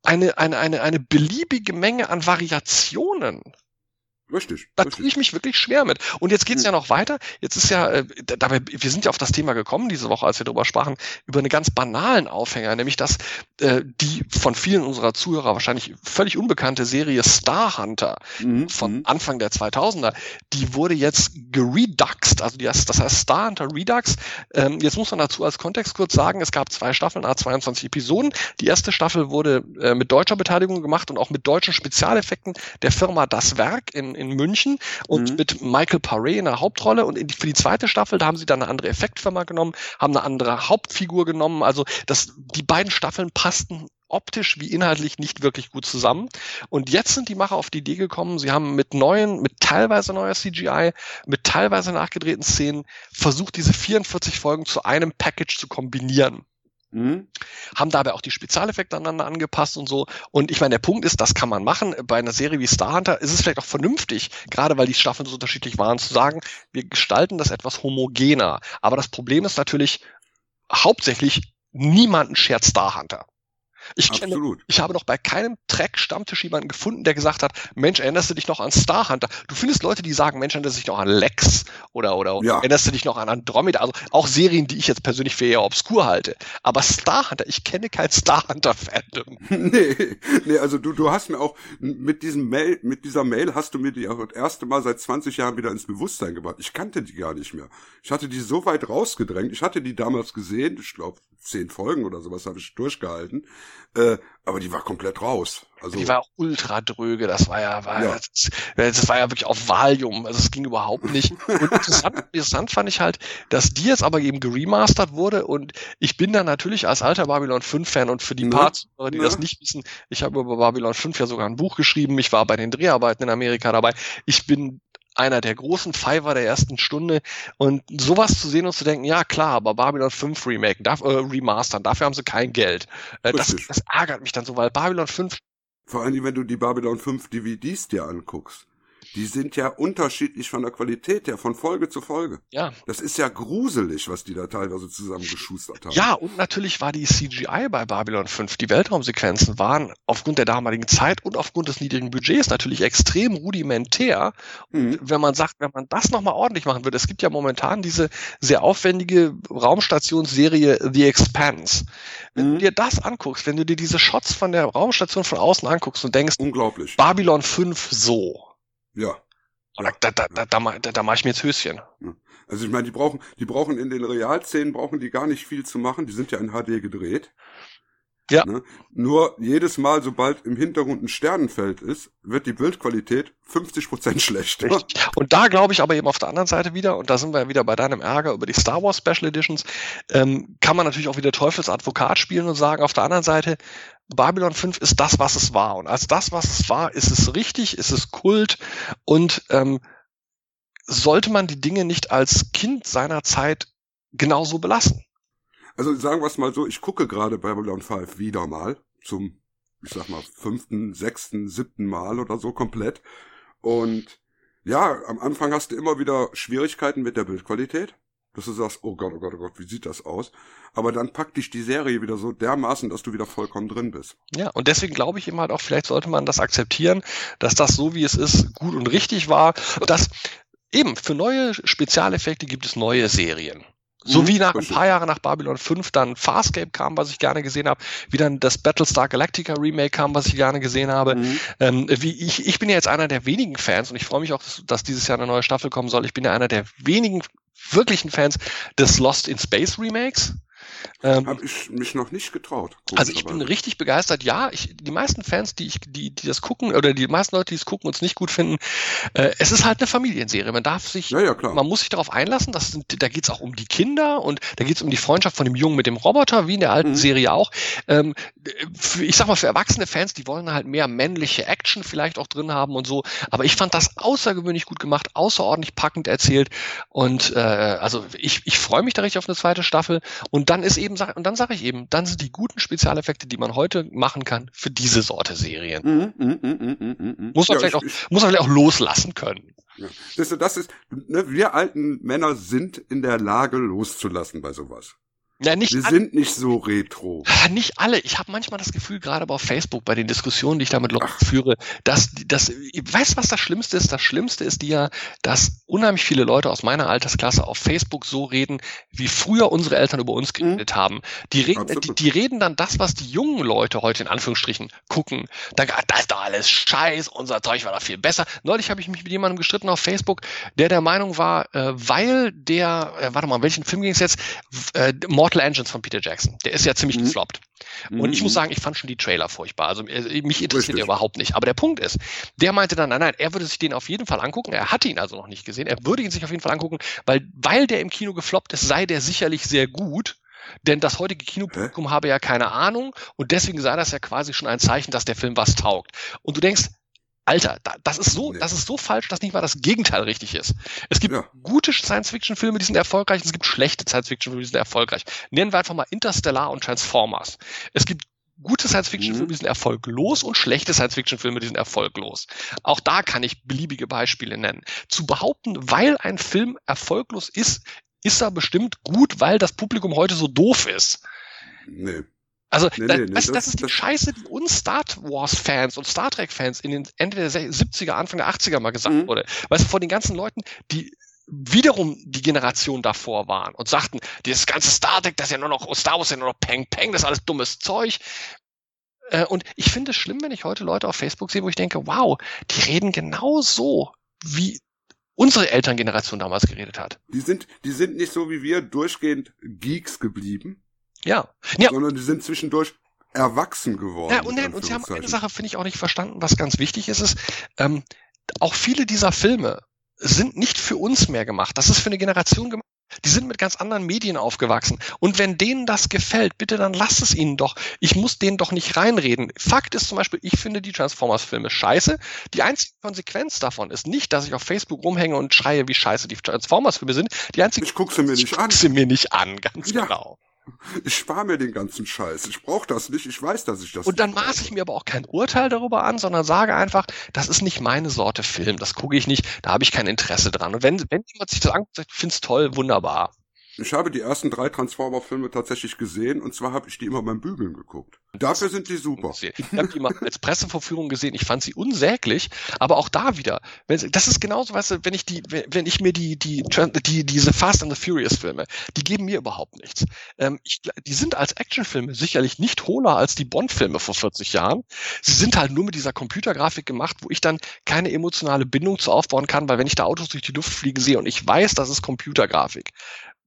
eine, eine, eine, eine beliebige Menge an Variationen. Richtig. Da tue ich mich wirklich schwer mit. Und jetzt geht's ja noch weiter. Jetzt ist ja, äh, da- dabei, wir sind ja auf das Thema gekommen diese Woche, als wir darüber sprachen, über einen ganz banalen Aufhänger, nämlich dass äh, die von vielen unserer Zuhörer wahrscheinlich völlig unbekannte Serie Star Hunter Mhm. von Anfang der 2000er, die wurde jetzt gereduxed, also die das heißt Star Hunter Redux. Ähm, jetzt muss man dazu als Kontext kurz sagen, es gab zwei Staffeln, a 22 Episoden. Die erste Staffel wurde äh, mit deutscher Beteiligung gemacht und auch mit deutschen Spezialeffekten der Firma Das Werk in, in München und mit Michael Paré in der Hauptrolle. Und in die, für die zweite Staffel, da haben sie dann eine andere Effektfirma genommen, haben eine andere Hauptfigur genommen. Also das, die beiden Staffeln passten optisch wie inhaltlich nicht wirklich gut zusammen. Und jetzt sind die Macher auf die Idee gekommen, sie haben mit neuen, mit teilweise neuer CGI, mit teilweise nachgedrehten Szenen versucht, diese 44 Folgen zu einem Package zu kombinieren Mhm. haben dabei auch die Spezialeffekte aneinander angepasst und so. Und ich meine, der Punkt ist, das kann man machen. Bei einer Serie wie Star Hunter ist es vielleicht auch vernünftig, gerade weil die Staffeln so unterschiedlich waren, zu sagen, wir gestalten das etwas homogener. Aber das Problem ist natürlich hauptsächlich, niemanden schert Star Hunter. Ich kenne, Absolut. ich habe noch bei keinem Track-Stammtisch jemanden gefunden, der gesagt hat, Mensch, erinnerst du dich noch an Star Hunter? Du findest Leute, die sagen, Mensch, erinnerst du dich noch an Lex oder, oder Ja. erinnerst du dich noch an Andromeda? Also auch Serien, die ich jetzt persönlich für eher obskur halte. Aber Star Hunter, ich kenne kein Star Hunter-Fandom. *laughs* Nee, nee, also du, du hast mir auch mit diesem Mail, mit dieser Mail hast du mir die auch das erste Mal seit 20 Jahren wieder ins Bewusstsein gebracht. Ich kannte die gar nicht mehr. Ich hatte die so weit rausgedrängt. Ich hatte die damals gesehen, ich glaube zehn Folgen oder sowas habe ich durchgehalten, äh, aber die war komplett raus. Also Die war auch ultra dröge, das war ja, war, Ja. Das, das war ja wirklich auf Valium, also es ging überhaupt nicht. Und *laughs* interessant, interessant fand ich halt, dass die jetzt aber eben geremastert wurde und ich bin da natürlich als alter Babylon 5 Fan und für die Ne? Zuhörer, die Ne? das nicht wissen, ich habe über Babylon 5 ja sogar ein Buch geschrieben, ich war bei den Dreharbeiten in Amerika dabei, ich bin einer der großen Fiver der ersten Stunde. Und sowas zu sehen und zu denken, ja klar, aber Babylon 5 Remake, darf, äh, remastern, dafür haben sie kein Geld. Äh, das, das ärgert mich dann so, weil Babylon 5 vor allem, wenn du die Babylon 5 DVDs dir anguckst, die sind ja unterschiedlich von der Qualität her, von Folge zu Folge. Ja. Das ist ja gruselig, was die da teilweise zusammengeschustert haben. Ja, und natürlich war die CGI bei Babylon 5, die Weltraumsequenzen waren aufgrund der damaligen Zeit und aufgrund des niedrigen Budgets natürlich extrem rudimentär. Und wenn man sagt, wenn man das nochmal ordentlich machen würde, es gibt ja momentan diese sehr aufwendige Raumstationsserie The Expanse. Wenn du dir das anguckst, wenn du dir diese Shots von der Raumstation von außen anguckst und denkst, unglaublich. Babylon 5 so. Ja. Da, da, da, da, da, da, da mache ich mir jetzt Höschen. Also ich meine, die brauchen, die brauchen in den Realszenen brauchen die gar nicht viel zu machen. Die sind ja in HD gedreht. Ja. Ne? Nur jedes Mal, sobald im Hintergrund ein Sternenfeld ist, wird die Bildqualität 50 Prozent *laughs* schlechter. Richtig. Und da glaube ich aber eben auf der anderen Seite wieder, und da sind wir ja wieder bei deinem Ärger über die Star Wars Special Editions, ähm, kann man natürlich auch wieder Teufelsadvokat spielen und sagen, auf der anderen Seite, Babylon 5 ist das, was es war. Und als das, was es war, ist es richtig, ist es Kult und ähm, sollte man die Dinge nicht als Kind seiner Zeit genauso belassen. Also sagen wir es mal so, ich gucke gerade Babylon 5 wieder mal zum, ich sag mal, fünften, sechsten, siebten Mal oder so komplett. Und ja, am Anfang hast du immer wieder Schwierigkeiten mit der Bildqualität. Dass du sagst, oh Gott, oh Gott, oh Gott, wie sieht das aus? Aber dann packt dich die Serie wieder so dermaßen, dass du wieder vollkommen drin bist. Ja, und deswegen glaube ich eben halt auch, vielleicht sollte man das akzeptieren, dass das so wie es ist, gut und richtig war. Und dass eben für neue Spezialeffekte gibt es neue Serien. So Mhm, wie nach ein paar Jahre nach Babylon 5 dann Farscape kam, was ich gerne gesehen habe, wie dann das Battlestar Galactica Remake kam, was ich gerne gesehen habe. Mhm. Ähm, wie ich, ich bin ja jetzt einer der wenigen Fans und ich freue mich auch, dass, dass dieses Jahr eine neue Staffel kommen soll. Ich bin ja einer der wenigen wirklichen Fans des Lost in Space Remakes. Ähm, Habe ich mich noch nicht getraut. also ich bin richtig begeistert. Ja, ich, die meisten Fans, die ich, die, die das gucken oder die meisten Leute, die es gucken und es nicht gut finden, äh, es ist halt eine Familienserie. Man darf sich, Ja, ja, man muss sich darauf einlassen. Das sind, da geht's auch um die Kinder und da geht's um die Freundschaft von dem Jungen mit dem Roboter, wie in der alten Mhm. Serie auch. Ähm, für, ich sag mal für erwachsene Fans, die wollen halt mehr männliche Action vielleicht auch drin haben und so. Aber ich fand das außergewöhnlich gut gemacht, außerordentlich packend erzählt und äh, also ich, ich freue mich da richtig auf eine zweite Staffel. Und dann ist eben sag- und dann sage ich eben, dann sind die guten Spezialeffekte, die man heute machen kann, für diese Sorte Serien. Muss man Ja, vielleicht ich- auch, ich- muss man vielleicht auch loslassen können. Ja. Du, das ist, ne, wir alten Männer sind in der Lage loszulassen bei sowas. Ja, nicht Wir alle, sind nicht so retro. nicht alle. Ich habe manchmal das Gefühl, gerade aber auf Facebook, bei den Diskussionen, die ich da mit Leuten führe, dass, dass, weißt du, was das Schlimmste ist? Das Schlimmste ist ja, dass unheimlich viele Leute aus meiner Altersklasse auf Facebook so reden, wie früher unsere Eltern über uns geredet haben. Die reden, die, die reden dann das, was die jungen Leute heute in Anführungsstrichen gucken. Dann, ah, da ist doch alles Scheiß, unser Zeug war doch viel besser. Neulich habe ich mich mit jemandem gestritten auf Facebook, der der Meinung war, äh, weil der, äh, warte mal, um welchen Film ging es jetzt? Äh, Mortal Engines von Peter Jackson. Der ist ja ziemlich Mhm. gefloppt. Und ich muss sagen, ich fand schon die Trailer furchtbar. Also äh, mich interessiert der überhaupt nicht. Aber der Punkt ist, der meinte dann, nein, nein, er würde sich den auf jeden Fall angucken. Er hatte ihn also noch nicht gesehen. Er würde ihn sich auf jeden Fall angucken, weil, weil der im Kino gefloppt ist, sei der sicherlich sehr gut. Denn das heutige Kinopublikum habe ja keine Ahnung und deswegen sei das ja quasi schon ein Zeichen, dass der Film was taugt. Und du denkst, Alter, da, das ist so, das ist so falsch, dass nicht mal das Gegenteil richtig ist. Es gibt gute Science-Fiction-Filme, die sind erfolgreich, und es gibt schlechte Science-Fiction-Filme, die sind erfolgreich. Nennen wir einfach mal Interstellar und Transformers. Es gibt gute Science-Fiction-Filme, die sind erfolglos und schlechte Science-Fiction-Filme, die sind erfolglos. Auch da kann ich beliebige Beispiele nennen. Zu behaupten, weil ein Film erfolglos ist, ist er bestimmt gut, weil das Publikum heute so doof ist. Nee. Also Nee, da, nee, nee, das- das ist die Scheiße, die uns Star Wars-Fans und Star Trek-Fans in den Ende der 70er, Anfang der 80er mal gesagt Mhm. wurde. Weißt du, von den ganzen Leuten, die wiederum die Generation davor waren und sagten, dieses ganze Star Trek, das ist ja nur noch, Star Wars ist ja nur noch Peng Peng, das ist alles dummes Zeug. Äh, Und ich finde es schlimm, wenn ich heute Leute auf Facebook sehe, wo ich denke, wow, die reden genau so, wie unsere Elterngeneration damals geredet hat. Die sind, die sind nicht so wie wir durchgehend Geeks geblieben, Ja. ja. sondern die sind zwischendurch erwachsen geworden. Ja, und, und sie haben eine. Sache, finde ich, auch nicht verstanden, was ganz wichtig ist, ist, ähm, auch viele dieser Filme sind nicht für uns mehr gemacht. Das ist für eine Generation gemacht. Die sind mit ganz anderen Medien aufgewachsen. Und wenn denen das gefällt, bitte dann lasst es ihnen doch. Ich muss denen doch nicht reinreden. Fakt ist zum Beispiel, ich finde die Transformers-Filme scheiße. Die einzige Konsequenz davon ist nicht, dass ich auf Facebook rumhänge und schreie, wie scheiße die Transformers-Filme sind. Die einzige ich guck sie mir nicht ich an. guck sie mir nicht an, ganz Ja. genau. Ich spare mir den ganzen Scheiß. Ich brauche das nicht. Ich weiß, dass ich das Und dann maße ich mir aber auch kein Urteil darüber an, sondern sage einfach, das ist nicht meine Sorte Film, das gucke ich nicht, da habe ich kein Interesse dran. Und wenn, wenn jemand sich das anguckt, sagt, es toll, wunderbar. Ich habe die ersten drei Transformer-Filme tatsächlich gesehen und zwar habe ich die immer beim Bügeln geguckt. Dafür sind die super. Ich habe die mal als Pressevorführung gesehen, ich fand sie unsäglich, aber auch da wieder, das ist genauso, weißt du, wenn ich die, wenn ich mir die, die, die, diese Fast and the Furious Filme, die geben mir überhaupt nichts. Ähm, ich, die sind als Actionfilme sicherlich nicht hohler als die Bond-Filme vor 40 Jahren. Sie sind halt nur mit dieser Computergrafik gemacht, wo ich dann keine emotionale Bindung zu aufbauen kann, weil wenn ich da Autos durch die Luft fliegen sehe und ich weiß, das ist Computergrafik,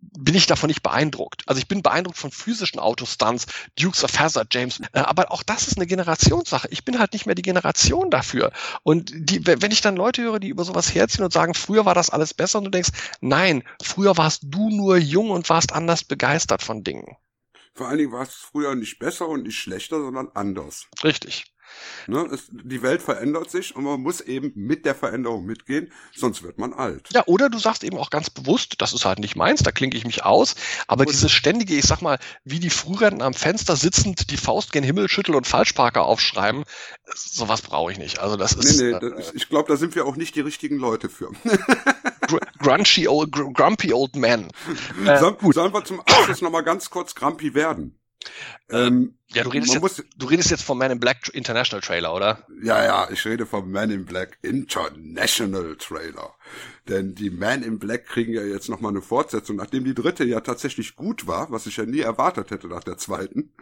bin ich davon nicht beeindruckt. Also ich bin beeindruckt von physischen Autostunts, Dukes of Hazzard, James. Äh, aber auch das ist eine Generationssache. Ich bin halt nicht mehr die Generation dafür. Und die, wenn ich dann Leute höre, die über sowas herziehen und sagen, früher war das alles besser und du denkst, nein, früher warst du nur jung und warst anders begeistert von Dingen. Vor allen Dingen war es früher nicht besser und nicht schlechter, sondern anders. Richtig. Ne? Es, die Welt verändert sich und man muss eben mit der Veränderung mitgehen, sonst wird man alt. Ja, oder du sagst eben auch ganz bewusst, das ist halt nicht meins, da klinke ich mich aus, aber dieses ständige, ich sag mal, wie die Frührenten am Fenster sitzend die Faust gen Himmel schütteln und Falschparker aufschreiben, sowas brauche ich nicht. Also das ist nee, nee, äh, das, ich glaube, da sind wir auch nicht die richtigen Leute für. *laughs* gr grunchy old, gr grumpy old man. Äh, sollen wir zum Abschluss nochmal ganz kurz grumpy werden? Ähm, ja, du redest, jetzt, muss, du redest jetzt vom Man in Black International Trailer, oder? ja, ja, ich rede vom Man in Black International Trailer. Denn die Man in Black kriegen ja jetzt nochmal eine Fortsetzung, nachdem die dritte ja tatsächlich gut war, was ich ja nie erwartet hätte nach der zweiten.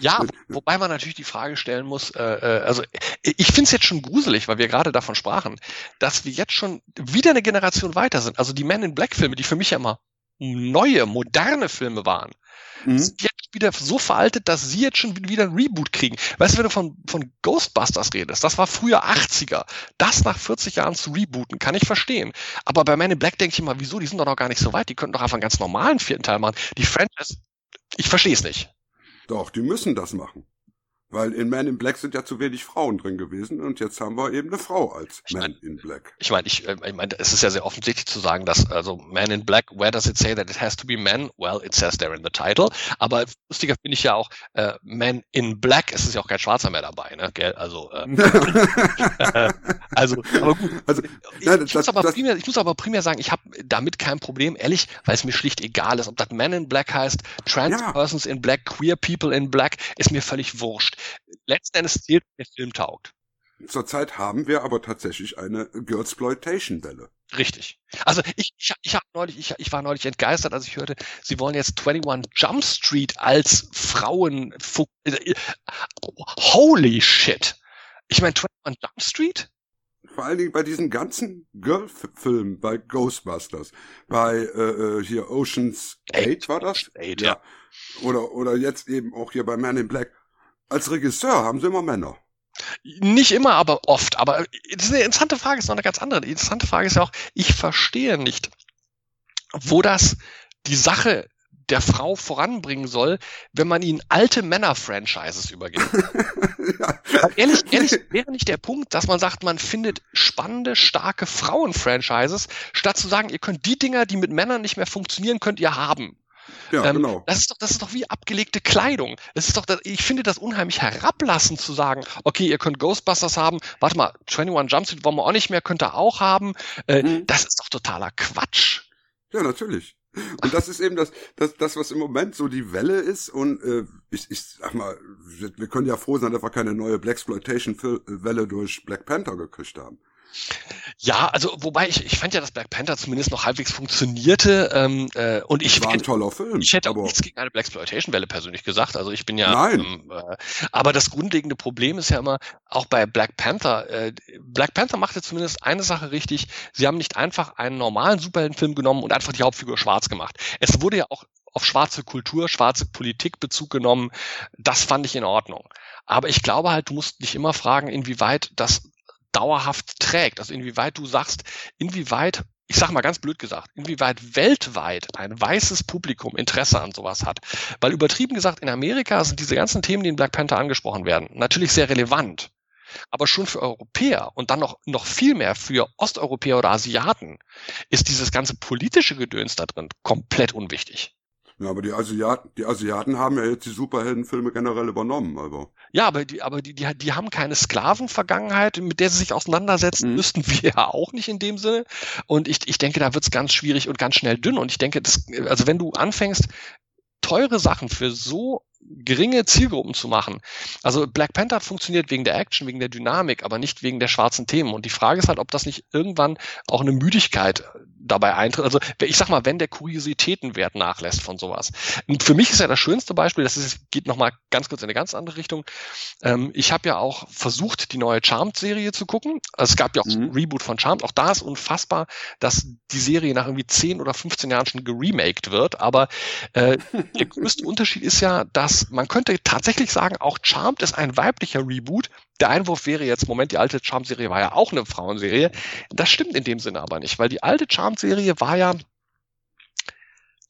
Ja, *laughs* wobei man natürlich die Frage stellen muss, äh, äh, also ich finde es jetzt schon gruselig, weil wir gerade davon sprachen, dass wir jetzt schon wieder eine Generation weiter sind. Also die Man in Black Filme, die für mich ja immer neue, moderne Filme waren, Mhm. sind jetzt wieder so veraltet, dass sie jetzt schon wieder ein Reboot kriegen. Weißt du, wenn du von, von Ghostbusters redest, das war früher 80er. Das nach 40 Jahren zu rebooten, kann ich verstehen. Aber bei Man in Black denke ich immer, wieso, die sind doch noch gar nicht so weit. Die könnten doch einfach einen ganz normalen vierten Teil machen. Die Franchise, ich verstehe es nicht. Doch, die müssen das machen. Weil in Man in Black sind ja zu wenig Frauen drin gewesen und jetzt haben wir eben eine Frau als Man in Black. Ich meine, ich, äh, ich meine, es ist ja sehr offensichtlich zu sagen, dass also Man in Black, where does it say that it has to be men? Well, it says there in the title. Aber lustiger finde ich ja auch äh, Man in Black. Es ist ja auch kein Schwarzer mehr dabei, ne? Gell? Also, äh, *laughs* *laughs* also, aber gut. Also, Ich, nein, ich, das- muss aber das- primär, ich muss aber primär sagen, ich habe damit kein Problem, ehrlich, weil es mir schlicht egal ist, ob das Man in Black heißt, Trans Ja. Persons in Black, Queer People in Black, ist mir völlig wurscht. Letzten Endes zählt, der Film taugt. Zurzeit haben wir aber tatsächlich eine Girlsploitation-Welle. Richtig. Also ich, ich, ich habe neulich, ich, ich war neulich entgeistert, als ich hörte, sie wollen jetzt 21 Jump Street als Frauen. äh, Holy shit! Ich meine 21 Jump Street? Vor allen Dingen bei diesen ganzen Girl-Filmen, bei Ghostbusters, bei äh, äh, hier Oceans 8 war das? Eight, ja. Oder, oder jetzt eben auch hier bei Man in Black. Als Regisseur haben sie immer Männer. Nicht immer, aber oft. Aber das ist eine interessante Frage, ist noch eine ganz andere. Die interessante Frage ist ja auch, ich verstehe nicht, wo das die Sache der Frau voranbringen soll, wenn man ihnen alte Männer-Franchises übergibt. *laughs* Weil ehrlich, ehrlich wäre nicht der Punkt, dass man sagt, man findet spannende, starke Frauen-Franchises, statt zu sagen, ihr könnt die Dinger, die mit Männern nicht mehr funktionieren, könnt ihr haben. Ja, Ähm, genau. Das ist doch, das ist doch wie abgelegte Kleidung. Es ist doch, ich finde das unheimlich herablassend zu sagen, okay, ihr könnt Ghostbusters haben, warte mal, 21 Jump Street wollen wir auch nicht mehr, könnt ihr auch haben. Äh, Mhm. Das ist doch totaler Quatsch. Ja, natürlich. Und das ist eben das, das, das, was im Moment so die Welle ist. Und äh, ich, ich sag mal, wir wir können ja froh sein, dass wir keine neue Blaxploitation-Welle durch Black Panther gekriegt haben. Ja, also wobei ich, ich fand ja, dass Black Panther zumindest noch halbwegs funktionierte ähm, äh, und ich War ein toller Film. ich hätte auch aber nichts gegen eine Blaxploitation-Welle persönlich gesagt. Also ich bin ja, Nein. Ähm, äh, aber das grundlegende Problem ist ja immer auch bei Black Panther. Äh, Black Panther machte zumindest eine Sache richtig: Sie haben nicht einfach einen normalen Superheldenfilm genommen und einfach die Hauptfigur schwarz gemacht. Es wurde ja auch auf schwarze Kultur, schwarze Politik Bezug genommen. Das fand ich in Ordnung. Aber ich glaube halt, du musst dich immer fragen, inwieweit das dauerhaft trägt. Also inwieweit du sagst, inwieweit, ich sag mal ganz blöd gesagt, inwieweit weltweit ein weißes Publikum Interesse an sowas hat. Weil übertrieben gesagt, in Amerika sind diese ganzen Themen, die in Black Panther angesprochen werden, natürlich sehr relevant. Aber schon für Europäer und dann noch, noch viel mehr für Osteuropäer oder Asiaten ist dieses ganze politische Gedöns da drin komplett unwichtig. Ja, aber die Asiaten, die Asiaten haben ja jetzt die Superheldenfilme generell übernommen, also. Ja, aber die, aber die, die, die haben keine Sklavenvergangenheit, mit der sie sich auseinandersetzen Mhm. müssten *laughs* wir ja auch nicht in dem Sinne. Und ich, ich denke, da wird's ganz schwierig und ganz schnell dünn. Und ich denke, das, also wenn du anfängst, teure Sachen für so geringe Zielgruppen zu machen. Also Black Panther funktioniert wegen der Action, wegen der Dynamik, aber nicht wegen der schwarzen Themen. Und die Frage ist halt, ob das nicht irgendwann auch eine Müdigkeit dabei eintritt. Also ich sag mal, wenn der Kuriositätenwert nachlässt von sowas. Und für mich ist ja das schönste Beispiel, das ist, geht nochmal ganz kurz in eine ganz andere Richtung. Ähm, ich habe ja auch versucht, die neue Charmed-Serie zu gucken. Also es gab ja auch Mhm. ein Reboot von Charmed. Auch da ist unfassbar, dass die Serie nach irgendwie 10 oder 15 Jahren schon geremaked wird. Aber äh, der *laughs* größte Unterschied ist ja, dass man könnte tatsächlich sagen, auch Charmed ist ein weiblicher Reboot. Der Einwurf wäre jetzt, Moment, die alte Charmed-Serie war ja auch eine Frauenserie. Das stimmt in dem Sinne aber nicht, weil die alte Charmed-Serie war ja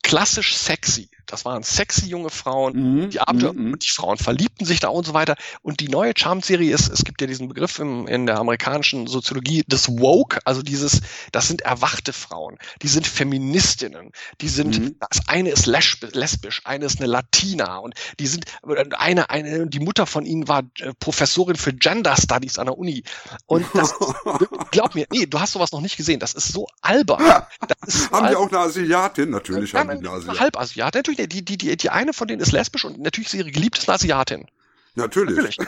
klassisch sexy. Das waren sexy junge Frauen, Mhm, die Abenteuer mhm, mhm. und die Frauen verliebten sich da und so weiter. Und die neue Charmed-Serie ist, es gibt ja diesen Begriff im, in der amerikanischen Soziologie des Woke, also dieses, das sind erwachte Frauen, die sind Feministinnen, die sind, Mhm. das eine ist lesb- lesbisch, eine ist eine Latina und die sind, eine, eine, die Mutter von ihnen war äh, Professorin für Gender Studies an der Uni. Und das, *laughs* glaub mir, nee, du hast sowas noch nicht gesehen, das ist so albern. *laughs* Das ist so haben die albern. auch eine Asiatin? Natürlich Ja, haben die eine Asiatin. Halbasiat, natürlich Familie, die, die, die, die eine von denen ist lesbisch und natürlich ist ihre geliebte Asiatin. Natürlich. Natürlich.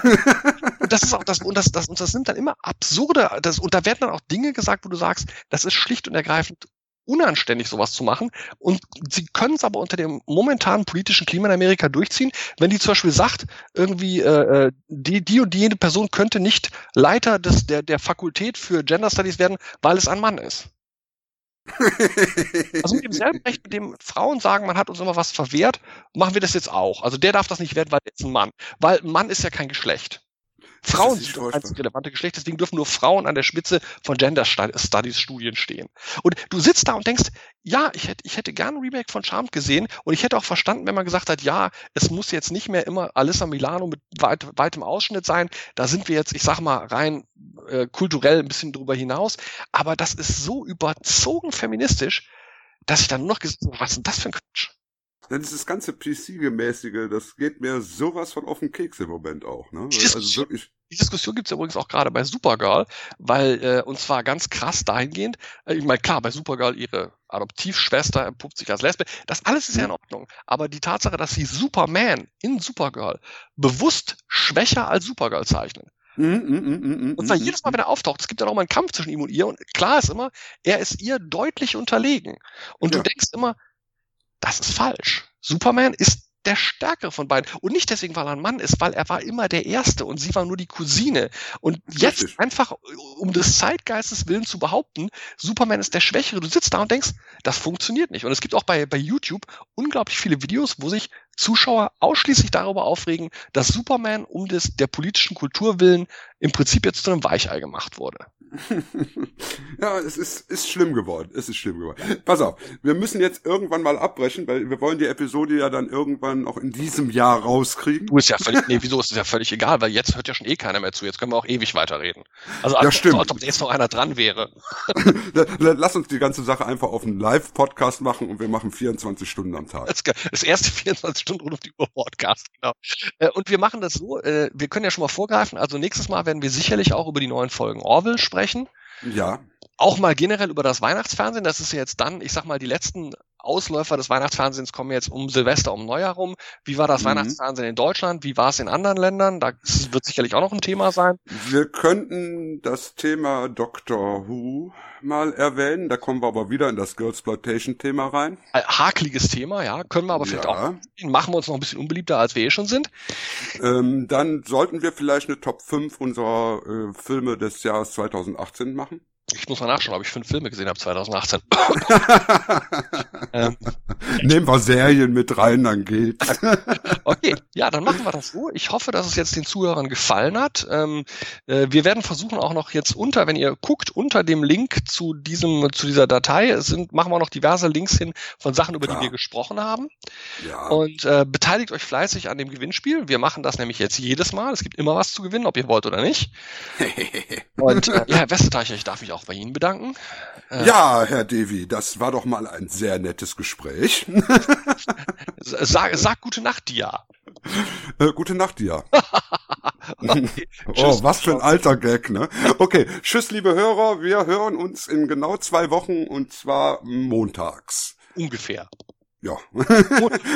und das ist auch das, und das, das, und das nimmt dann immer absurde, das, und da werden dann auch Dinge gesagt, wo du sagst, das ist schlicht und ergreifend unanständig, sowas zu machen. Und sie können es aber unter dem momentanen politischen Klima in Amerika durchziehen, wenn die zum Beispiel sagt, irgendwie äh, äh die, die und die jede Person könnte nicht Leiter des, der, der Fakultät für Gender Studies werden, weil es ein Mann ist. *laughs* Also mit demselben Recht, mit dem Frauen sagen, man hat uns immer was verwehrt, machen wir das jetzt auch. Also der darf das nicht werden, weil er ist ein Mann. Weil Mann ist ja kein Geschlecht. Frauen sind das einzig relevante Geschlecht, deswegen dürfen nur Frauen an der Spitze von Gender Studies Studien stehen. Und du sitzt da und denkst, ja, ich hätte, ich hätte gern ein Remake von Charmed gesehen und ich hätte auch verstanden, wenn man gesagt hat, ja, es muss jetzt nicht mehr immer Alyssa Milano mit weit, weitem Ausschnitt sein. Da sind wir jetzt, ich sag mal, rein äh, kulturell ein bisschen drüber hinaus. Aber das ist so überzogen feministisch, dass ich dann nur noch gesagt habe, was ist denn das für ein Quatsch? Denn dieses ganze PC-gemäßige, das geht mir sowas von auf den Keks im Moment auch. Ne? Die Diskussion, also wirklich die Diskussion gibt's übrigens auch gerade bei Supergirl, weil, äh, und zwar ganz krass dahingehend, äh, ich meine, klar, bei Supergirl ihre Adoptivschwester entpuppt sich als Lesbe, das alles ist ja in Ordnung. Aber die Tatsache, dass sie Superman in Supergirl bewusst schwächer als Supergirl zeichnen, Mm, mm, mm, und zwar jedes Mal, wenn er auftaucht, es gibt dann auch mal einen Kampf zwischen ihm und ihr. Und klar ist immer, er ist ihr deutlich unterlegen. Und ja. du denkst immer, das ist falsch. Superman ist der stärkere von beiden. Und nicht deswegen, weil er ein Mann ist, weil er war immer der Erste und sie war nur die Cousine. Und jetzt Richtig. einfach, um des Zeitgeistes willen zu behaupten, Superman ist der Schwächere. Du sitzt da und denkst, das funktioniert nicht. Und es gibt auch bei, bei YouTube unglaublich viele Videos, wo sich Zuschauer ausschließlich darüber aufregen, dass Superman um des, der politischen Kultur willen im Prinzip jetzt zu einem Weichei gemacht wurde. *laughs* ja, es ist, ist schlimm geworden. Es ist schlimm geworden. Pass auf, wir müssen jetzt irgendwann mal abbrechen, weil wir wollen die Episode ja dann irgendwann auch in diesem Jahr rauskriegen. Du ist ja völlig, nee, wieso ist es ja völlig egal, weil jetzt hört ja schon eh keiner mehr zu. Jetzt können wir auch ewig weiterreden. Also ja, stimmt. als ob jetzt noch einer dran wäre. *laughs* Lass uns die ganze Sache einfach auf einen Live-Podcast machen und wir machen 24 Stunden am Tag. Das, das erste 24 Stunden rund auf die Uhr Podcast, genau. Äh, und wir machen das so, äh, wir können ja schon mal vorgreifen, also nächstes Mal werden wir sicherlich auch über die neuen Folgen Orville sprechen. Ja. Auch mal generell über das Weihnachtsfernsehen. Das ist ja jetzt dann, ich sag mal, die letzten Ausläufer des Weihnachtsfernsehens kommen jetzt um Silvester, um Neujahr rum. Wie war das mhm. Weihnachtsfernsehen in Deutschland? Wie war es in anderen Ländern? Da wird sicherlich auch noch ein Thema sein. Wir könnten das Thema Doctor Who mal erwähnen. Da kommen wir aber wieder in das Girlsploitation-Thema rein. Ein hakliges Thema, ja. Können wir aber vielleicht ja. auch. Machen wir uns noch ein bisschen unbeliebter, als wir eh schon sind. Ähm, dann sollten wir vielleicht eine Top 5 unserer äh, Filme des Jahres 2018 machen. Ich muss mal nachschauen, ob ich fünf Filme gesehen habe 2018. *laughs* ähm, Nehmen wir Serien mit rein, dann geht's. *laughs* okay, ja, dann machen wir das so. Ich hoffe, dass es jetzt den Zuhörern gefallen hat. Ähm, äh, wir werden versuchen auch noch jetzt unter, wenn ihr guckt, unter dem Link zu diesem, zu dieser Datei sind, machen wir noch diverse Links hin von Sachen, über Klar. die wir gesprochen haben. Ja. Und äh, beteiligt euch fleißig an dem Gewinnspiel. Wir machen das nämlich jetzt jedes Mal. Es gibt immer was zu gewinnen, ob ihr wollt oder nicht. *laughs* Und äh, ja, Herr Westerteicher, ich darf mich auch auch bei Ihnen bedanken. Äh, ja, Herr Devi, das war doch mal ein sehr nettes Gespräch. *laughs* sag, sag gute Nacht, Dia. Äh, gute Nacht, Dia. *laughs* okay, *laughs* oh, was für ein alter Gag, ne? Okay, tschüss, liebe Hörer. Wir hören uns in genau zwei Wochen und zwar montags. Ungefähr. Ja.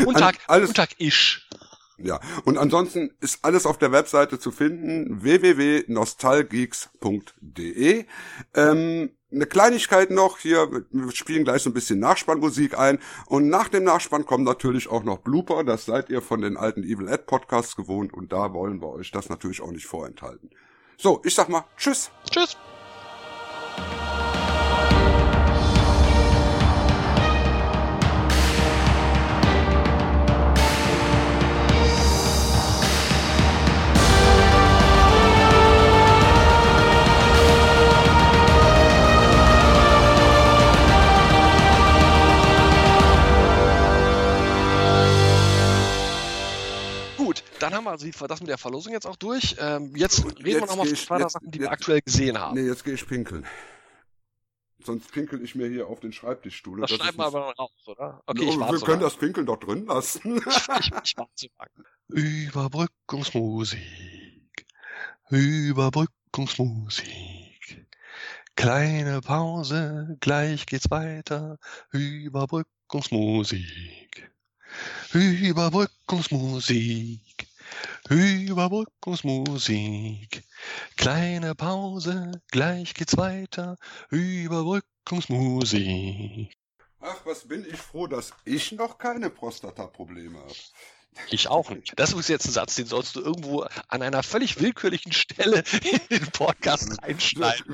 Montag, alles, Montag-ish. Ja, und ansonsten ist alles auf der Webseite zu finden, www.nostalgeeks.de. Ähm, eine Kleinigkeit noch, hier, wir spielen gleich so ein bisschen Nachspannmusik ein und nach dem Nachspann kommen natürlich auch noch Blooper, das seid ihr von den alten Evil Ed Podcasts gewohnt und da wollen wir euch das natürlich auch nicht vorenthalten. So, ich sag mal, tschüss. Tschüss. Dann haben wir also das mit der Verlosung jetzt auch durch. Ähm, jetzt reden jetzt wir nochmal von zwei Sachen, die jetzt, wir aktuell gesehen haben. Nee, jetzt gehe ich pinkeln. Sonst pinkel ich mir hier auf den Schreibtischstuhl. Das, das schreiben wir aber noch raus, oder? Okay, ich Wir können das Pinkeln doch drin lassen. ich, ich, ich Überbrückungsmusik. Überbrückungsmusik. Kleine Pause, gleich geht's weiter. Überbrückungsmusik. Überbrückungsmusik. Überbrückungsmusik. Kleine Pause, gleich geht's weiter. Überbrückungsmusik. Ach, was bin ich froh, dass ich noch keine Prostata-Probleme habe. Ich auch nicht. Das ist jetzt ein Satz, den sollst du irgendwo an einer völlig willkürlichen Stelle in den Podcast reinschneiden.